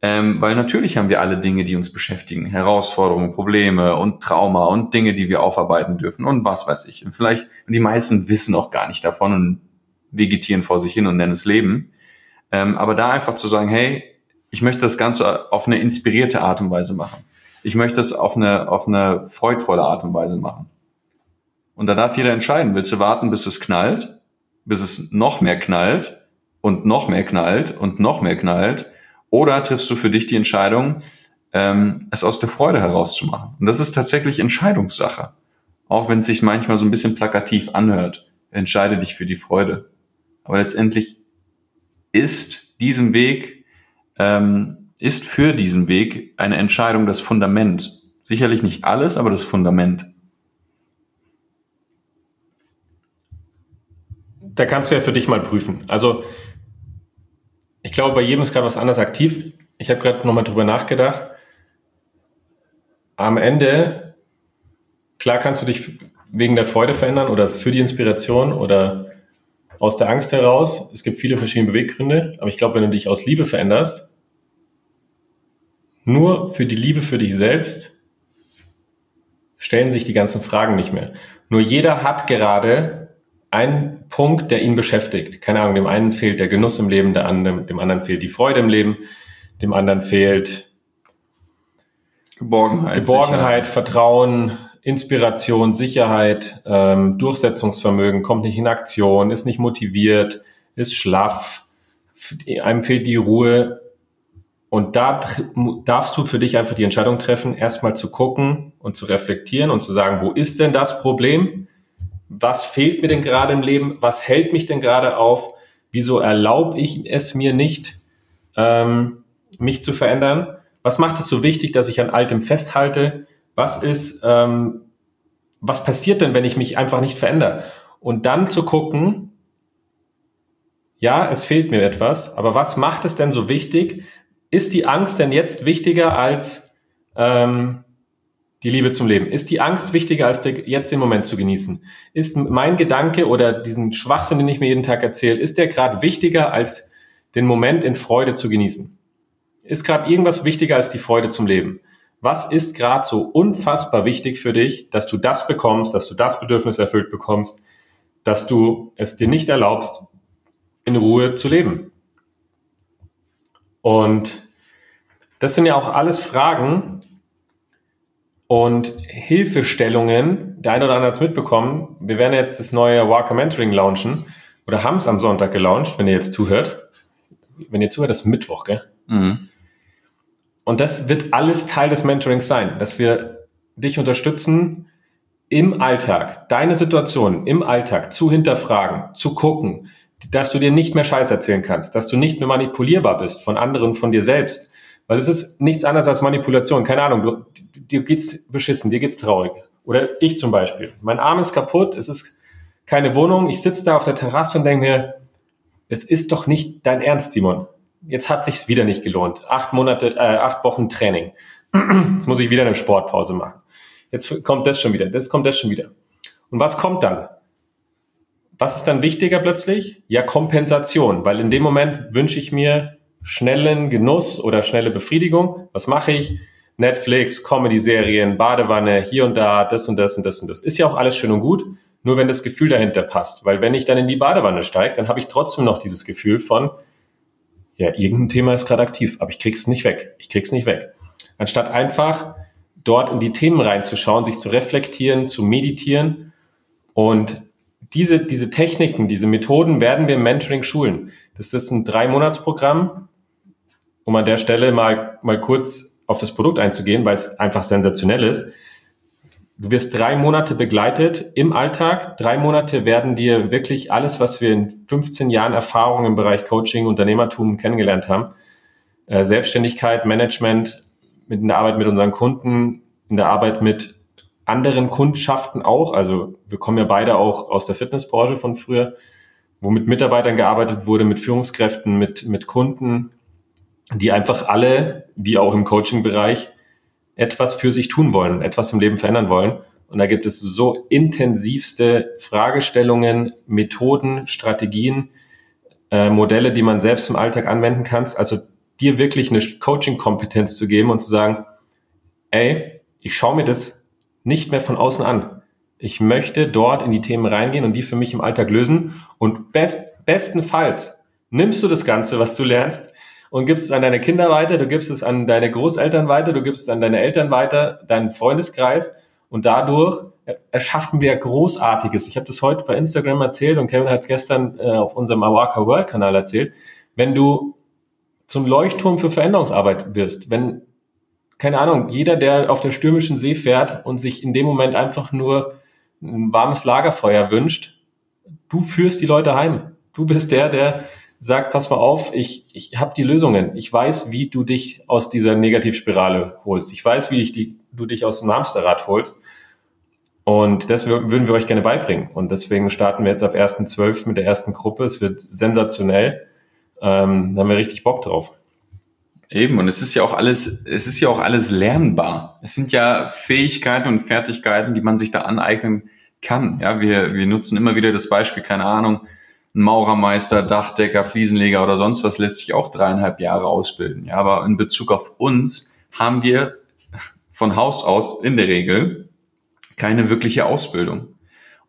ähm, weil natürlich haben wir alle Dinge, die uns beschäftigen, Herausforderungen, Probleme und Trauma und Dinge, die wir aufarbeiten dürfen und was weiß ich. Und vielleicht, und die meisten wissen auch gar nicht davon und vegetieren vor sich hin und nennen es Leben. Ähm, aber da einfach zu sagen, hey, ich möchte das Ganze auf eine inspirierte Art und Weise machen. Ich möchte es auf eine, auf eine freudvolle Art und Weise machen. Und da darf jeder entscheiden, willst du warten, bis es knallt, bis es noch mehr knallt und noch mehr knallt und noch mehr knallt oder triffst du für dich die Entscheidung, ähm, es aus der Freude herauszumachen? Und das ist tatsächlich Entscheidungssache. Auch wenn es sich manchmal so ein bisschen plakativ anhört. Entscheide dich für die Freude. Aber letztendlich ist diesem Weg, ähm, ist für diesen Weg eine Entscheidung das Fundament. Sicherlich nicht alles, aber das Fundament. Da kannst du ja für dich mal prüfen. Also ich glaube, bei jedem ist gerade was anderes aktiv. Ich habe gerade nochmal drüber nachgedacht. Am Ende, klar kannst du dich wegen der Freude verändern oder für die Inspiration oder aus der Angst heraus. Es gibt viele verschiedene Beweggründe, aber ich glaube, wenn du dich aus Liebe veränderst, nur für die Liebe für dich selbst, stellen sich die ganzen Fragen nicht mehr. Nur jeder hat gerade ein Punkt, der ihn beschäftigt. Keine Ahnung, dem einen fehlt der Genuss im Leben, der anderen, dem anderen fehlt die Freude im Leben, dem anderen fehlt Geborgenheit, Geborgenheit Vertrauen, Inspiration, Sicherheit, ähm, Durchsetzungsvermögen, kommt nicht in Aktion, ist nicht motiviert, ist schlaff, einem fehlt die Ruhe. Und da darfst du für dich einfach die Entscheidung treffen, erstmal zu gucken und zu reflektieren und zu sagen, wo ist denn das Problem? Was fehlt mir denn gerade im Leben, was hält mich denn gerade auf, wieso erlaube ich es mir nicht, ähm, mich zu verändern, was macht es so wichtig, dass ich an Altem festhalte, was ist, ähm, was passiert denn, wenn ich mich einfach nicht verändere? Und dann zu gucken, ja, es fehlt mir etwas, aber was macht es denn so wichtig? Ist die Angst denn jetzt wichtiger als ähm, die Liebe zum Leben? Ist die Angst wichtiger, als der, jetzt den Moment zu genießen? Ist mein Gedanke oder diesen Schwachsinn, den ich mir jeden Tag erzähle, ist der gerade wichtiger, als den Moment in Freude zu genießen? Ist gerade irgendwas wichtiger als die Freude zum Leben? Was ist gerade so unfassbar wichtig für dich, dass du das bekommst, dass du das Bedürfnis erfüllt bekommst, dass du es dir nicht erlaubst, in Ruhe zu leben? Und das sind ja auch alles Fragen, und Hilfestellungen. Der eine oder andere hat es mitbekommen. Wir werden jetzt das neue Walker Mentoring launchen oder haben es am Sonntag gelauncht, wenn ihr jetzt zuhört. Wenn ihr zuhört, das ist Mittwoch, gell? Mhm. Und das wird alles Teil des Mentorings sein, dass wir dich unterstützen, im Alltag, deine Situation im Alltag zu hinterfragen, zu gucken, dass du dir nicht mehr Scheiß erzählen kannst, dass du nicht mehr manipulierbar bist von anderen, von dir selbst, weil es ist nichts anderes als Manipulation. Keine Ahnung, du, dir geht's beschissen, dir geht's traurig. Oder ich zum Beispiel. Mein Arm ist kaputt, es ist keine Wohnung. Ich sitze da auf der Terrasse und denke mir, es ist doch nicht dein Ernst, Simon. Jetzt hat sich's wieder nicht gelohnt. Acht Monate, äh, acht Wochen Training. Jetzt muss ich wieder eine Sportpause machen. Jetzt kommt das schon wieder, das kommt das schon wieder. Und was kommt dann? Was ist dann wichtiger plötzlich? Ja, Kompensation, weil in dem Moment wünsche ich mir schnellen Genuss oder schnelle Befriedigung. Was mache ich? Netflix, Comedy-Serien, Badewanne, hier und da, das und das und das und das. Ist ja auch alles schön und gut, nur wenn das Gefühl dahinter passt. Weil wenn ich dann in die Badewanne steige, dann habe ich trotzdem noch dieses Gefühl von, ja, irgendein Thema ist gerade aktiv, aber ich krieg's nicht weg. Ich krieg's nicht weg. Anstatt einfach dort in die Themen reinzuschauen, sich zu reflektieren, zu meditieren und diese, diese Techniken, diese Methoden werden wir im Mentoring schulen. Das ist ein Drei-Monats-Programm, um an der Stelle mal, mal kurz auf das Produkt einzugehen, weil es einfach sensationell ist. Du wirst drei Monate begleitet im Alltag. Drei Monate werden dir wirklich alles, was wir in 15 Jahren Erfahrung im Bereich Coaching, Unternehmertum kennengelernt haben, äh, Selbstständigkeit, Management, in der Arbeit mit unseren Kunden, in der Arbeit mit anderen Kundschaften auch. Also wir kommen ja beide auch aus der Fitnessbranche von früher, wo mit Mitarbeitern gearbeitet wurde, mit Führungskräften, mit, mit Kunden, die einfach alle, wie auch im Coaching-Bereich, etwas für sich tun wollen, etwas im Leben verändern wollen. Und da gibt es so intensivste Fragestellungen, Methoden, Strategien, äh, Modelle, die man selbst im Alltag anwenden kannst. Also dir wirklich eine Coaching-Kompetenz zu geben und zu sagen, ey, ich schaue mir das nicht mehr von außen an. Ich möchte dort in die Themen reingehen und die für mich im Alltag lösen. Und best, bestenfalls nimmst du das Ganze, was du lernst, und gibst es an deine Kinder weiter, du gibst es an deine Großeltern weiter, du gibst es an deine Eltern weiter, deinen Freundeskreis und dadurch erschaffen wir Großartiges. Ich habe das heute bei Instagram erzählt und Kevin hat es gestern äh, auf unserem Awaka World Kanal erzählt. Wenn du zum Leuchtturm für Veränderungsarbeit wirst, wenn, keine Ahnung, jeder, der auf der stürmischen See fährt und sich in dem Moment einfach nur ein warmes Lagerfeuer wünscht, du führst die Leute heim. Du bist der, der sagt, pass mal auf, ich, ich habe die Lösungen. Ich weiß, wie du dich aus dieser Negativspirale holst. Ich weiß, wie ich die, du dich aus dem Hamsterrad holst. Und das würden wir euch gerne beibringen. Und deswegen starten wir jetzt ab 1.12. mit der ersten Gruppe. Es wird sensationell. Ähm, da haben wir richtig Bock drauf. Eben, und es ist ja auch alles, es ist ja auch alles lernbar. Es sind ja Fähigkeiten und Fertigkeiten, die man sich da aneignen kann. Ja, wir, wir nutzen immer wieder das Beispiel, keine Ahnung, ein Maurermeister, Dachdecker, Fliesenleger oder sonst was lässt sich auch dreieinhalb Jahre ausbilden. Ja, aber in Bezug auf uns haben wir von Haus aus in der Regel keine wirkliche Ausbildung.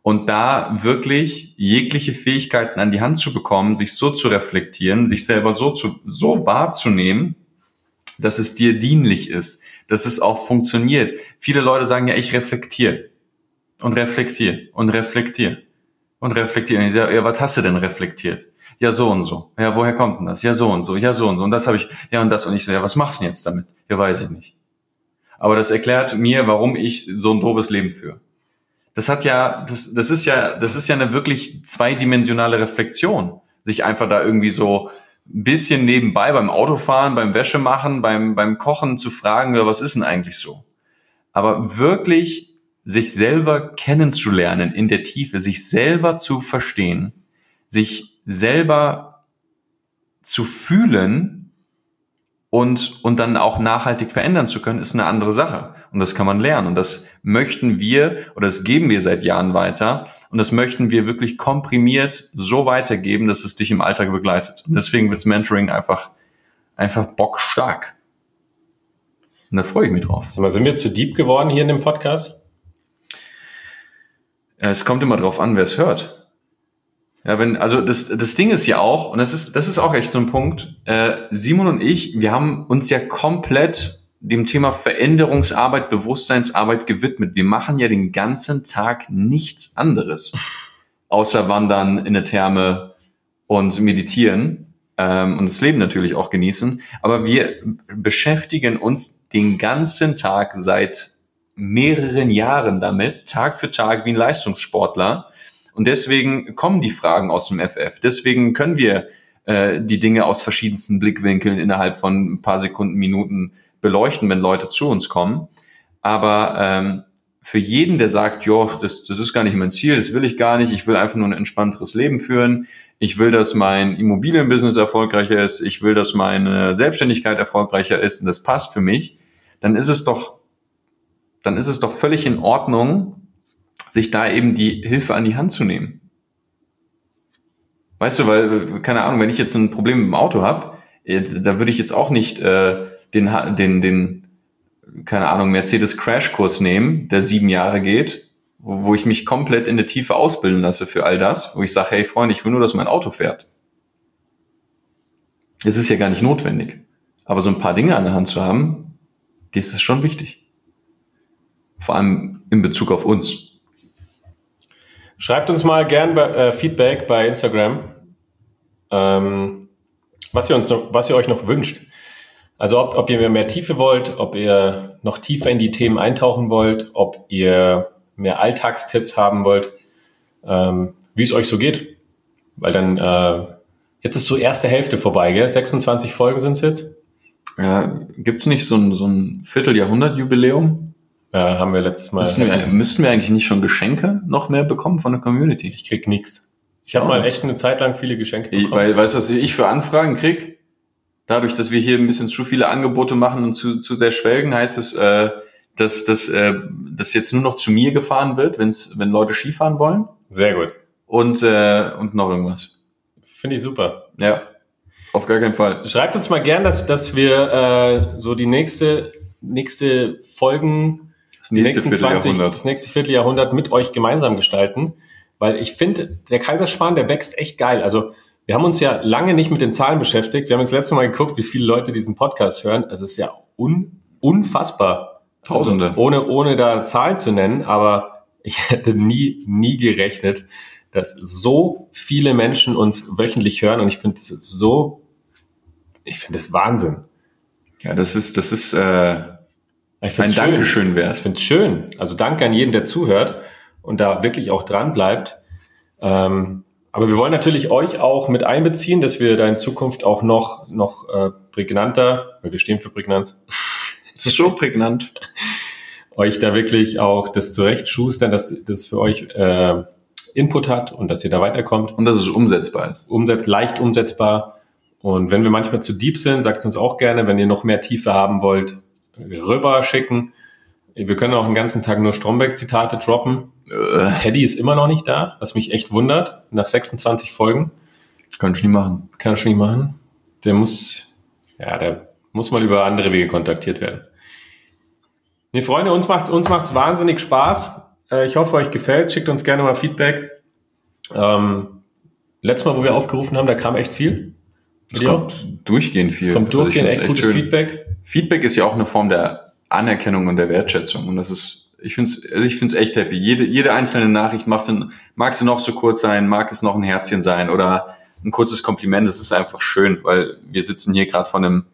Und da wirklich jegliche Fähigkeiten an die Hand zu bekommen, sich so zu reflektieren, sich selber so zu, so wahrzunehmen, dass es dir dienlich ist, dass es auch funktioniert. Viele Leute sagen ja, ich reflektiere und reflektiere und reflektiere und reflektieren. Ich sage, ja, was hast du denn reflektiert? Ja, so und so. Ja, woher kommt denn das? Ja, so und so. Ja, so und so. Und das habe ich, ja, und das. Und ich so, ja, was machst du denn jetzt damit? Ja, weiß ich nicht. Aber das erklärt mir, warum ich so ein doofes Leben führe. Das hat ja, das, das ist ja, das ist ja eine wirklich zweidimensionale Reflexion. Sich einfach da irgendwie so ein bisschen nebenbei beim Autofahren, beim Wäschemachen, beim, beim Kochen zu fragen, ja, was ist denn eigentlich so? Aber wirklich sich selber kennenzulernen in der Tiefe, sich selber zu verstehen, sich selber zu fühlen und, und dann auch nachhaltig verändern zu können, ist eine andere Sache. Und das kann man lernen. Und das möchten wir oder das geben wir seit Jahren weiter. Und das möchten wir wirklich komprimiert so weitergeben, dass es dich im Alltag begleitet. Und deswegen wird Mentoring einfach, einfach bockstark. Und da freue ich mich drauf. Sind wir zu deep geworden hier in dem Podcast? Es kommt immer drauf an, wer es hört. Ja, wenn, also das, das Ding ist ja auch, und das ist, das ist auch echt so ein Punkt, äh, Simon und ich, wir haben uns ja komplett dem Thema Veränderungsarbeit, Bewusstseinsarbeit gewidmet. Wir machen ja den ganzen Tag nichts anderes, außer wandern in der Therme und meditieren ähm, und das Leben natürlich auch genießen. Aber wir beschäftigen uns den ganzen Tag seit mehreren Jahren damit, Tag für Tag wie ein Leistungssportler und deswegen kommen die Fragen aus dem FF. Deswegen können wir äh, die Dinge aus verschiedensten Blickwinkeln innerhalb von ein paar Sekunden, Minuten beleuchten, wenn Leute zu uns kommen. Aber ähm, für jeden, der sagt, jo, das, das ist gar nicht mein Ziel, das will ich gar nicht, ich will einfach nur ein entspannteres Leben führen, ich will, dass mein Immobilienbusiness erfolgreicher ist, ich will, dass meine Selbstständigkeit erfolgreicher ist und das passt für mich, dann ist es doch, dann ist es doch völlig in Ordnung, sich da eben die Hilfe an die Hand zu nehmen. Weißt du, weil, keine Ahnung, wenn ich jetzt ein Problem mit dem Auto habe, äh, da würde ich jetzt auch nicht äh, den, den, den, keine Ahnung, Mercedes Crashkurs nehmen, der sieben Jahre geht, wo, wo ich mich komplett in der Tiefe ausbilden lasse für all das, wo ich sage, hey Freunde, ich will nur, dass mein Auto fährt. Es ist ja gar nicht notwendig. Aber so ein paar Dinge an der Hand zu haben, das ist schon wichtig. Vor allem in Bezug auf uns. Schreibt uns mal gern bei, äh, Feedback bei Instagram, ähm, was, ihr uns noch, was ihr euch noch wünscht. Also ob, ob ihr mehr Tiefe wollt, ob ihr noch tiefer in die Themen eintauchen wollt, ob ihr mehr Alltagstipps haben wollt, ähm, wie es euch so geht. Weil dann, äh, jetzt ist so erste Hälfte vorbei, gell? 26 Folgen sind es jetzt. Ja, gibt's nicht so ein, so ein Vierteljahrhundert-Jubiläum? Ja, haben wir letztes Mal. Müssen wir, müssten wir eigentlich nicht schon Geschenke noch mehr bekommen von der Community? Ich krieg nix. Ich habe mal echt eine Zeit lang viele Geschenke bekommen. Ich, weil, weißt du, was ich für Anfragen krieg? Dadurch, dass wir hier ein bisschen zu viele Angebote machen und zu, zu sehr schwelgen, heißt es, äh, dass, dass, äh, dass jetzt nur noch zu mir gefahren wird, wenn's, wenn Leute Skifahren wollen. Sehr gut. Und, äh, und noch irgendwas. Finde ich super. Ja, auf gar keinen Fall. Schreibt uns mal gern, dass, dass wir äh, so die nächste, nächste Folgen das nächste 20, das nächste Vierteljahrhundert mit euch gemeinsam gestalten. Weil ich finde, der Kaiserschwan, der wächst echt geil. Also wir haben uns ja lange nicht mit den Zahlen beschäftigt. Wir haben jetzt letztes Mal geguckt, wie viele Leute diesen Podcast hören. Es ist ja un, unfassbar. Tausende. Also ohne, ohne da Zahlen zu nennen, aber ich hätte nie, nie gerechnet, dass so viele Menschen uns wöchentlich hören. Und ich finde es so, ich finde das Wahnsinn. Ja, das ist, das ist, äh, ich ein schön. Dankeschön wert. Ich finde es schön. Also danke an jeden, der zuhört und da wirklich auch dran bleibt. Ähm, aber wir wollen natürlich euch auch mit einbeziehen, dass wir da in Zukunft auch noch, noch äh, prägnanter, weil wir stehen für Prägnanz. Das ist schon prägnant. euch da wirklich auch das zurechtschustern, dass das für euch äh, Input hat und dass ihr da weiterkommt. Und dass es umsetzbar ist. Umsetz, leicht umsetzbar. Und wenn wir manchmal zu deep sind, sagt es uns auch gerne, wenn ihr noch mehr Tiefe haben wollt, rüber schicken. Wir können auch den ganzen Tag nur Stromberg-Zitate droppen. Äh. Teddy ist immer noch nicht da, was mich echt wundert, nach 26 Folgen. Kann ich nie machen. Kann ich nie machen. Der muss, ja, der muss mal über andere Wege kontaktiert werden. Nee, Freunde, uns macht's, uns macht's wahnsinnig Spaß. Äh, ich hoffe, euch gefällt. Schickt uns gerne mal Feedback. Ähm, letztes Mal, wo wir aufgerufen haben, da kam echt viel. Es kommt durchgehend viel. Es kommt also durchgehend also echt gutes schön. Feedback. Feedback ist ja auch eine Form der Anerkennung und der Wertschätzung. Und das ist, ich finde es also ich find's echt happy. Jede, jede einzelne Nachricht mag sie, mag sie noch so kurz sein, mag es noch ein Herzchen sein oder ein kurzes Kompliment. Das ist einfach schön, weil wir sitzen hier gerade vor einem,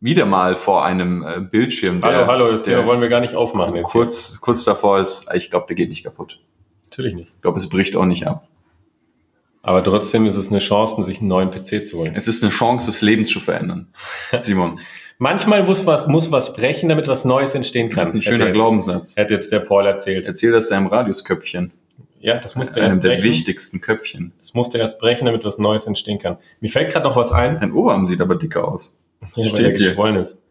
wieder mal vor einem äh, Bildschirm. Der, hallo, hallo, das Thema wollen wir gar nicht aufmachen jetzt. Kurz, kurz davor ist, ich glaube, der geht nicht kaputt. Natürlich nicht. Ich glaube, es bricht auch nicht ab. Aber trotzdem ist es eine Chance, sich einen neuen PC zu holen. Es ist eine Chance, das Leben zu verändern. Simon. Manchmal muss was, muss was brechen, damit was Neues entstehen kann. Das ist ein schöner hätte Glaubenssatz. Hätte jetzt der Paul erzählt. Erzähl das deinem Radiusköpfchen. Ja, das musste erst brechen. der wichtigsten Köpfchen. Das musste erst brechen, damit was Neues entstehen kann. Mir fällt gerade noch was ein. Dein Oberarm sieht aber dicker aus. Ja, weil Steht dir. geschwollen ist.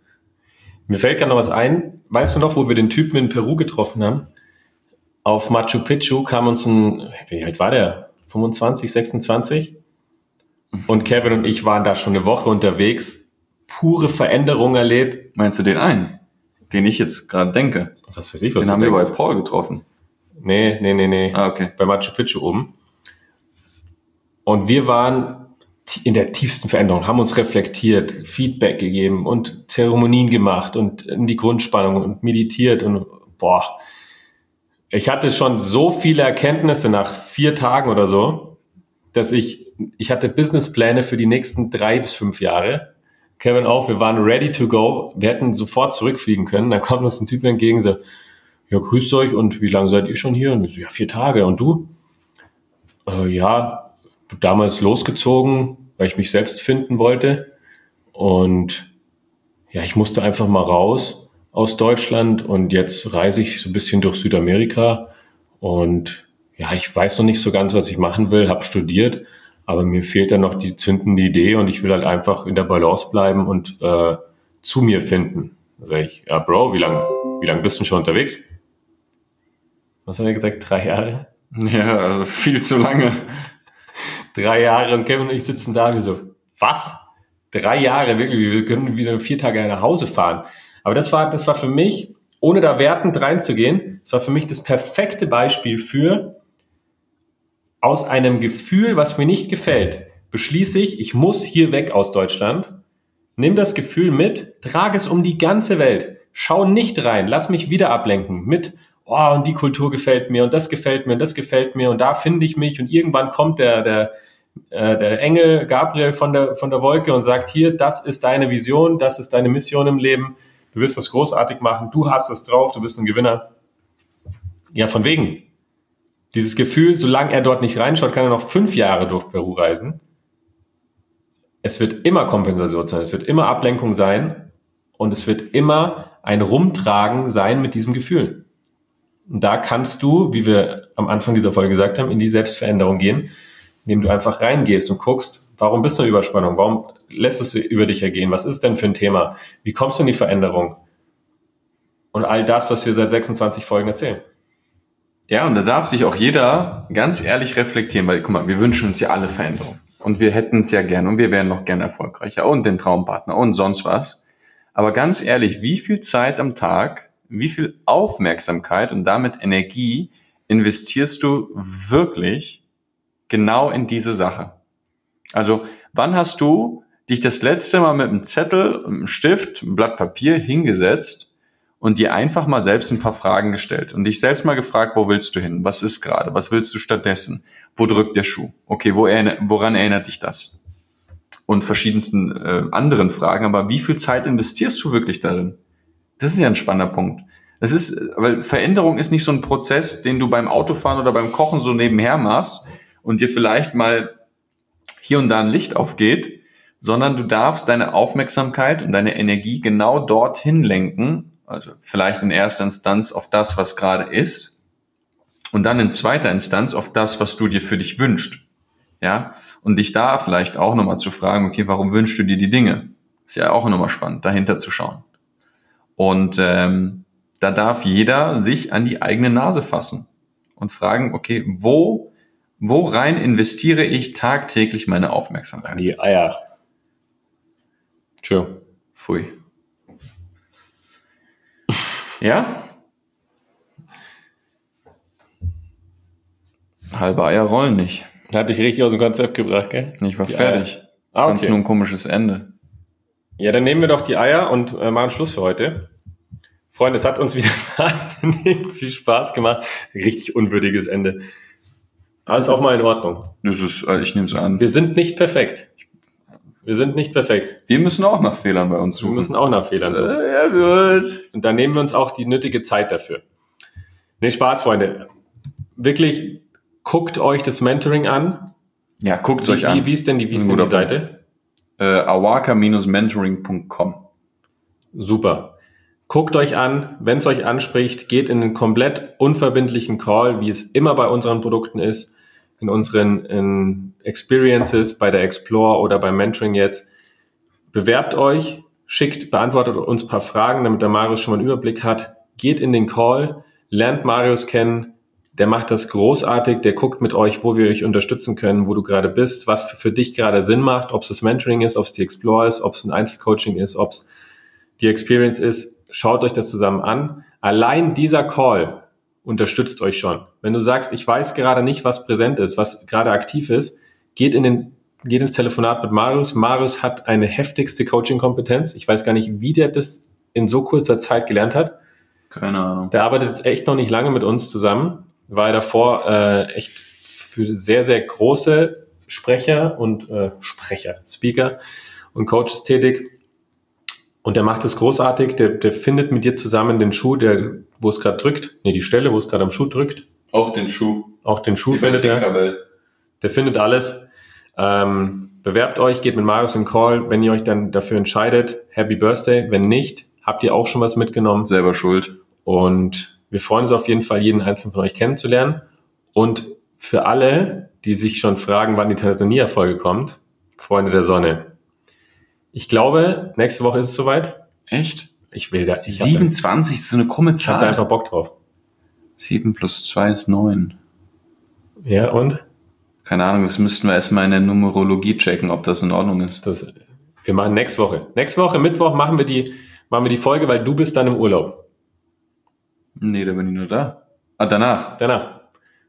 Mir fällt gerade noch was ein. Weißt du noch, wo wir den Typen in Peru getroffen haben? Auf Machu Picchu kam uns ein, wie alt war der? 25, 26? Und Kevin und ich waren da schon eine Woche unterwegs. Pure Veränderung erlebt. Meinst du den einen, den ich jetzt gerade denke? Was weiß ich, was Den haben du wir bei denkst. Paul getroffen. Nee, nee, nee, nee. Ah, okay. bei Machu Picchu oben. Und wir waren in der tiefsten Veränderung, haben uns reflektiert, Feedback gegeben und Zeremonien gemacht und in die Grundspannung und meditiert und boah. Ich hatte schon so viele Erkenntnisse nach vier Tagen oder so, dass ich, ich hatte Businesspläne für die nächsten drei bis fünf Jahre. Kevin auch, wir waren ready to go. Wir hätten sofort zurückfliegen können. Dann kommt uns ein Typ entgegen, so, ja, grüßt euch und wie lange seid ihr schon hier? Und ich so, ja, vier Tage. Und du? Äh, ja, damals losgezogen, weil ich mich selbst finden wollte. Und ja, ich musste einfach mal raus aus Deutschland und jetzt reise ich so ein bisschen durch Südamerika. Und ja, ich weiß noch nicht so ganz, was ich machen will, habe studiert, aber mir fehlt dann noch die zündende Idee und ich will halt einfach in der Balance bleiben und äh, zu mir finden. Da sag ich, ja, Bro, wie lange wie lang bist du schon unterwegs? Was hat er gesagt? Drei Jahre? Ja, also viel zu lange. Drei Jahre und Kevin und ich sitzen da wie so, was? Drei Jahre, wirklich, wir können wieder vier Tage nach Hause fahren. Aber das war, das war für mich, ohne da wertend reinzugehen, das war für mich das perfekte Beispiel für aus einem Gefühl, was mir nicht gefällt, beschließe ich, ich muss hier weg aus Deutschland, nimm das Gefühl mit, trage es um die ganze Welt, schau nicht rein, lass mich wieder ablenken mit, oh, und die Kultur gefällt mir und das gefällt mir und das gefällt mir und da finde ich mich und irgendwann kommt der, der, äh, der Engel Gabriel von der, von der Wolke und sagt, hier, das ist deine Vision, das ist deine Mission im Leben, du wirst das großartig machen, du hast es drauf, du bist ein Gewinner. Ja, von wegen. Dieses Gefühl, solange er dort nicht reinschaut, kann er noch fünf Jahre durch Peru reisen. Es wird immer Kompensation sein, es wird immer Ablenkung sein und es wird immer ein Rumtragen sein mit diesem Gefühl. Und da kannst du, wie wir am Anfang dieser Folge gesagt haben, in die Selbstveränderung gehen, indem du einfach reingehst und guckst, warum bist du in Überspannung? Warum lässt es über dich ergehen? Was ist denn für ein Thema? Wie kommst du in die Veränderung? Und all das, was wir seit 26 Folgen erzählen. Ja, und da darf sich auch jeder ganz ehrlich reflektieren, weil, guck mal, wir wünschen uns ja alle Veränderung. Und wir hätten es ja gern und wir wären noch gern erfolgreicher und den Traumpartner und sonst was. Aber ganz ehrlich, wie viel Zeit am Tag, wie viel Aufmerksamkeit und damit Energie investierst du wirklich genau in diese Sache? Also, wann hast du dich das letzte Mal mit einem Zettel, einem Stift, einem Blatt Papier hingesetzt und dir einfach mal selbst ein paar Fragen gestellt und dich selbst mal gefragt, wo willst du hin? Was ist gerade? Was willst du stattdessen? Wo drückt der Schuh? Okay, wo woran erinnert dich das? Und verschiedensten äh, anderen Fragen, aber wie viel Zeit investierst du wirklich darin? Das ist ja ein spannender Punkt. Das ist, weil Veränderung ist nicht so ein Prozess, den du beim Autofahren oder beim Kochen so nebenher machst und dir vielleicht mal hier und da ein Licht aufgeht, sondern du darfst deine Aufmerksamkeit und deine Energie genau dorthin lenken, also vielleicht in erster Instanz auf das, was gerade ist, und dann in zweiter Instanz auf das, was du dir für dich wünschst. Ja, und dich da vielleicht auch nochmal zu fragen, okay, warum wünschst du dir die Dinge? Ist ja auch nochmal spannend, dahinter zu schauen. Und ähm, da darf jeder sich an die eigene Nase fassen und fragen, okay, wo, wo rein investiere ich tagtäglich meine Aufmerksamkeit? Die Eier. Tschö. Pfui. Ja? Halbe Eier rollen nicht. Hat dich richtig aus dem Konzept gebracht, gell? Ich war Die fertig. Eier. Ah, okay. nur ein komisches Ende. Ja, dann nehmen wir doch die Eier und äh, machen Schluss für heute. Freunde, es hat uns wieder wahnsinnig viel Spaß gemacht. Richtig unwürdiges Ende. Alles auch mal in Ordnung. Das ist, äh, ich nehme es an. Wir sind nicht perfekt. Wir sind nicht perfekt. Wir müssen auch nach Fehlern bei uns Wir suchen. müssen auch nach Fehlern suchen. Äh, ja, gut. Und dann nehmen wir uns auch die nötige Zeit dafür. Nee, Spaß, Freunde. Wirklich, guckt euch das Mentoring an. Ja, guckt's Wie, euch an. wie, wie ist denn die, wie ist denn die Punkt. Seite? Äh, awaka-mentoring.com. Super. Guckt euch an, wenn es euch anspricht, geht in einen komplett unverbindlichen Call, wie es immer bei unseren Produkten ist, in unseren in Experiences, bei der Explore oder beim Mentoring jetzt. bewerbt euch, schickt, beantwortet uns ein paar Fragen, damit der Marius schon mal einen Überblick hat. Geht in den Call, lernt Marius kennen, der macht das großartig, der guckt mit euch, wo wir euch unterstützen können, wo du gerade bist, was für dich gerade Sinn macht, ob es das Mentoring ist, ob es die Explore ist, ob es ein Einzelcoaching ist, ob es die Experience ist. Schaut euch das zusammen an. Allein dieser Call unterstützt euch schon. Wenn du sagst, ich weiß gerade nicht, was präsent ist, was gerade aktiv ist, geht in den geht ins Telefonat mit Marius. Marius hat eine heftigste Coaching-Kompetenz. Ich weiß gar nicht, wie der das in so kurzer Zeit gelernt hat. Keine Ahnung. Der arbeitet jetzt echt noch nicht lange mit uns zusammen. War er davor äh, echt für sehr, sehr große Sprecher und äh, Sprecher, Speaker und Coaches tätig. Und der macht es großartig. Der, der findet mit dir zusammen den Schuh, der, wo es gerade drückt. Nee, die Stelle, wo es gerade am Schuh drückt. Auch den Schuh. Auch den Schuh findet er. Der findet alles. Ähm, bewerbt euch, geht mit Marius in Call. Wenn ihr euch dann dafür entscheidet, Happy Birthday. Wenn nicht, habt ihr auch schon was mitgenommen. Selber schuld. Und wir freuen uns auf jeden Fall, jeden einzelnen von euch kennenzulernen. Und für alle, die sich schon fragen, wann die Tansania-Folge kommt, Freunde der Sonne. Ich glaube, nächste Woche ist es soweit. Echt? Ich will da. Ich 27 ist so eine krumme Ich habe Zahl. da einfach Bock drauf. 7 plus 2 ist 9. Ja, und? Keine Ahnung, das müssten wir erstmal in der Numerologie checken, ob das in Ordnung ist. Das, wir machen nächste Woche. Nächste Woche, Mittwoch, machen wir die, machen wir die Folge, weil du bist dann im Urlaub. Nee, da bin ich nur da. Ah, danach. Danach.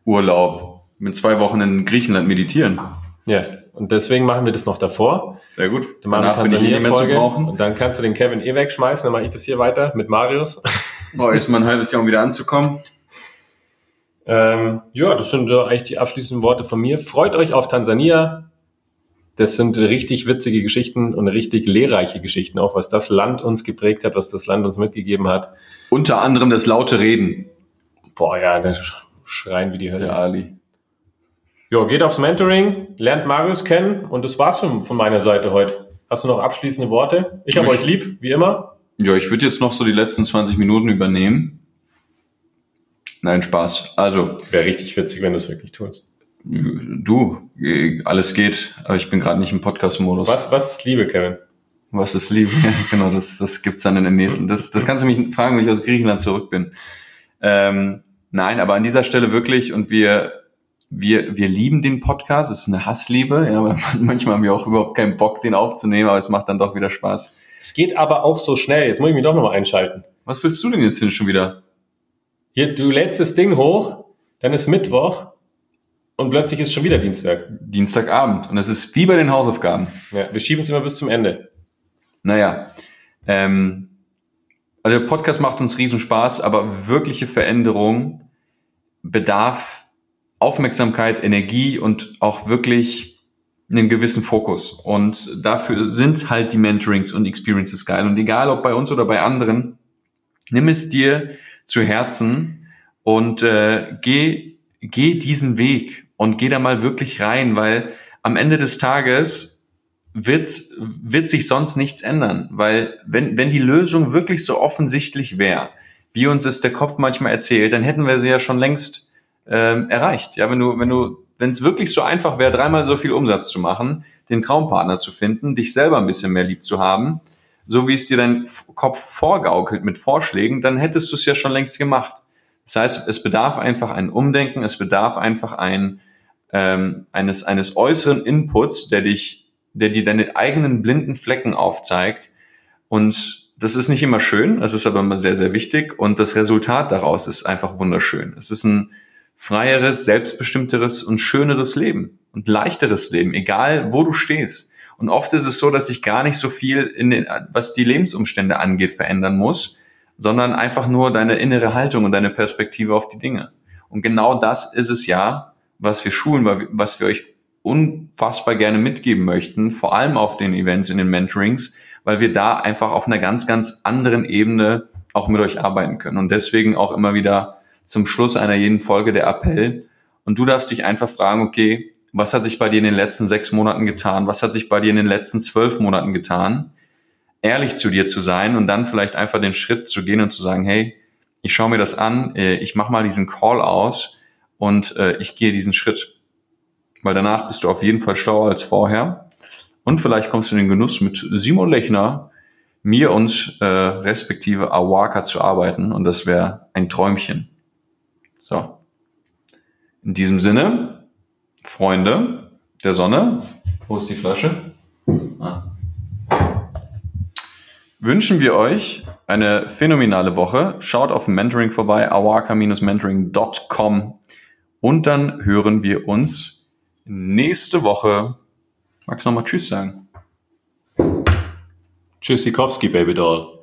Urlaub. Mit zwei Wochen in Griechenland meditieren. Ja. Und deswegen machen wir das noch davor. Sehr gut. Dann machen wir Danach zu Tansania-Folge. brauchen. Und dann kannst du den Kevin eh wegschmeißen, dann mache ich das hier weiter mit Marius. Boah, ist mal ein halbes Jahr, um wieder anzukommen. Ähm, ja, das sind so eigentlich die abschließenden Worte von mir. Freut euch auf Tansania. Das sind richtig witzige Geschichten und richtig lehrreiche Geschichten, auch was das Land uns geprägt hat, was das Land uns mitgegeben hat. Unter anderem das laute Reden. Boah, ja, da sch- schreien wie die Hölle. Der Ali. Ja, geht aufs Mentoring, lernt Marius kennen und das war's von, von meiner Seite heute. Hast du noch abschließende Worte? Ich habe euch lieb, wie immer. Ja, ich würde jetzt noch so die letzten 20 Minuten übernehmen. Nein, Spaß. Also, Wäre richtig witzig, wenn du es wirklich tust. du, äh, alles geht, aber ich bin gerade nicht im Podcast-Modus. Was, was ist Liebe, Kevin? Was ist Liebe? Ja, genau, das, das gibt's dann in den nächsten. Das, das kannst du mich fragen, wenn ich aus Griechenland zurück bin. Ähm, nein, aber an dieser Stelle wirklich und wir, wir, wir lieben den Podcast. Es ist eine Hassliebe. Ja, manchmal haben wir auch überhaupt keinen Bock, den aufzunehmen, aber es macht dann doch wieder Spaß. Es geht aber auch so schnell. Jetzt muss ich mich doch nochmal einschalten. Was willst du denn jetzt hin schon wieder? Hier, du lädst das Ding hoch, dann ist Mittwoch und plötzlich ist schon wieder Dienstag. Dienstagabend. Und es ist wie bei den Hausaufgaben. Ja, wir schieben es immer bis zum Ende. Naja, ähm, also der Podcast macht uns riesen Spaß, aber wirkliche Veränderung bedarf Aufmerksamkeit, Energie und auch wirklich einen gewissen Fokus. Und dafür sind halt die Mentorings und Experiences geil. Und egal ob bei uns oder bei anderen, nimm es dir zu Herzen und äh, geh, geh diesen Weg und geh da mal wirklich rein, weil am Ende des Tages wird's, wird sich sonst nichts ändern. Weil wenn, wenn die Lösung wirklich so offensichtlich wäre, wie uns es der Kopf manchmal erzählt, dann hätten wir sie ja schon längst ähm, erreicht. Ja, wenn du, wenn du, wenn es wirklich so einfach wäre, dreimal so viel Umsatz zu machen, den Traumpartner zu finden, dich selber ein bisschen mehr lieb zu haben, so wie es dir dein Kopf vorgaukelt mit Vorschlägen, dann hättest du es ja schon längst gemacht. Das heißt, es bedarf einfach ein Umdenken, es bedarf einfach ein, ähm, eines, eines äußeren Inputs, der dich, der dir deine eigenen blinden Flecken aufzeigt. Und das ist nicht immer schön, es ist aber immer sehr, sehr wichtig. Und das Resultat daraus ist einfach wunderschön. Es ist ein freieres, selbstbestimmteres und schöneres Leben und leichteres Leben, egal wo du stehst. Und oft ist es so, dass sich gar nicht so viel in den, was die Lebensumstände angeht, verändern muss, sondern einfach nur deine innere Haltung und deine Perspektive auf die Dinge. Und genau das ist es ja, was wir schulen, was wir euch unfassbar gerne mitgeben möchten, vor allem auf den Events, in den Mentorings, weil wir da einfach auf einer ganz, ganz anderen Ebene auch mit euch arbeiten können. Und deswegen auch immer wieder zum Schluss einer jeden Folge der Appell. Und du darfst dich einfach fragen, okay, was hat sich bei dir in den letzten sechs Monaten getan? Was hat sich bei dir in den letzten zwölf Monaten getan? Ehrlich zu dir zu sein und dann vielleicht einfach den Schritt zu gehen und zu sagen, hey, ich schaue mir das an, äh, ich mache mal diesen Call aus und äh, ich gehe diesen Schritt. Weil danach bist du auf jeden Fall schlauer als vorher. Und vielleicht kommst du in den Genuss mit Simon Lechner, mir und äh, respektive Awaka zu arbeiten. Und das wäre ein Träumchen. So. In diesem Sinne, Freunde der Sonne, wo ist die Flasche? Ah. Wünschen wir euch eine phänomenale Woche. Schaut auf Mentoring vorbei, awaka-mentoring.com und dann hören wir uns nächste Woche. Magst du nochmal Tschüss sagen? Tschüssikowski, Baby Doll.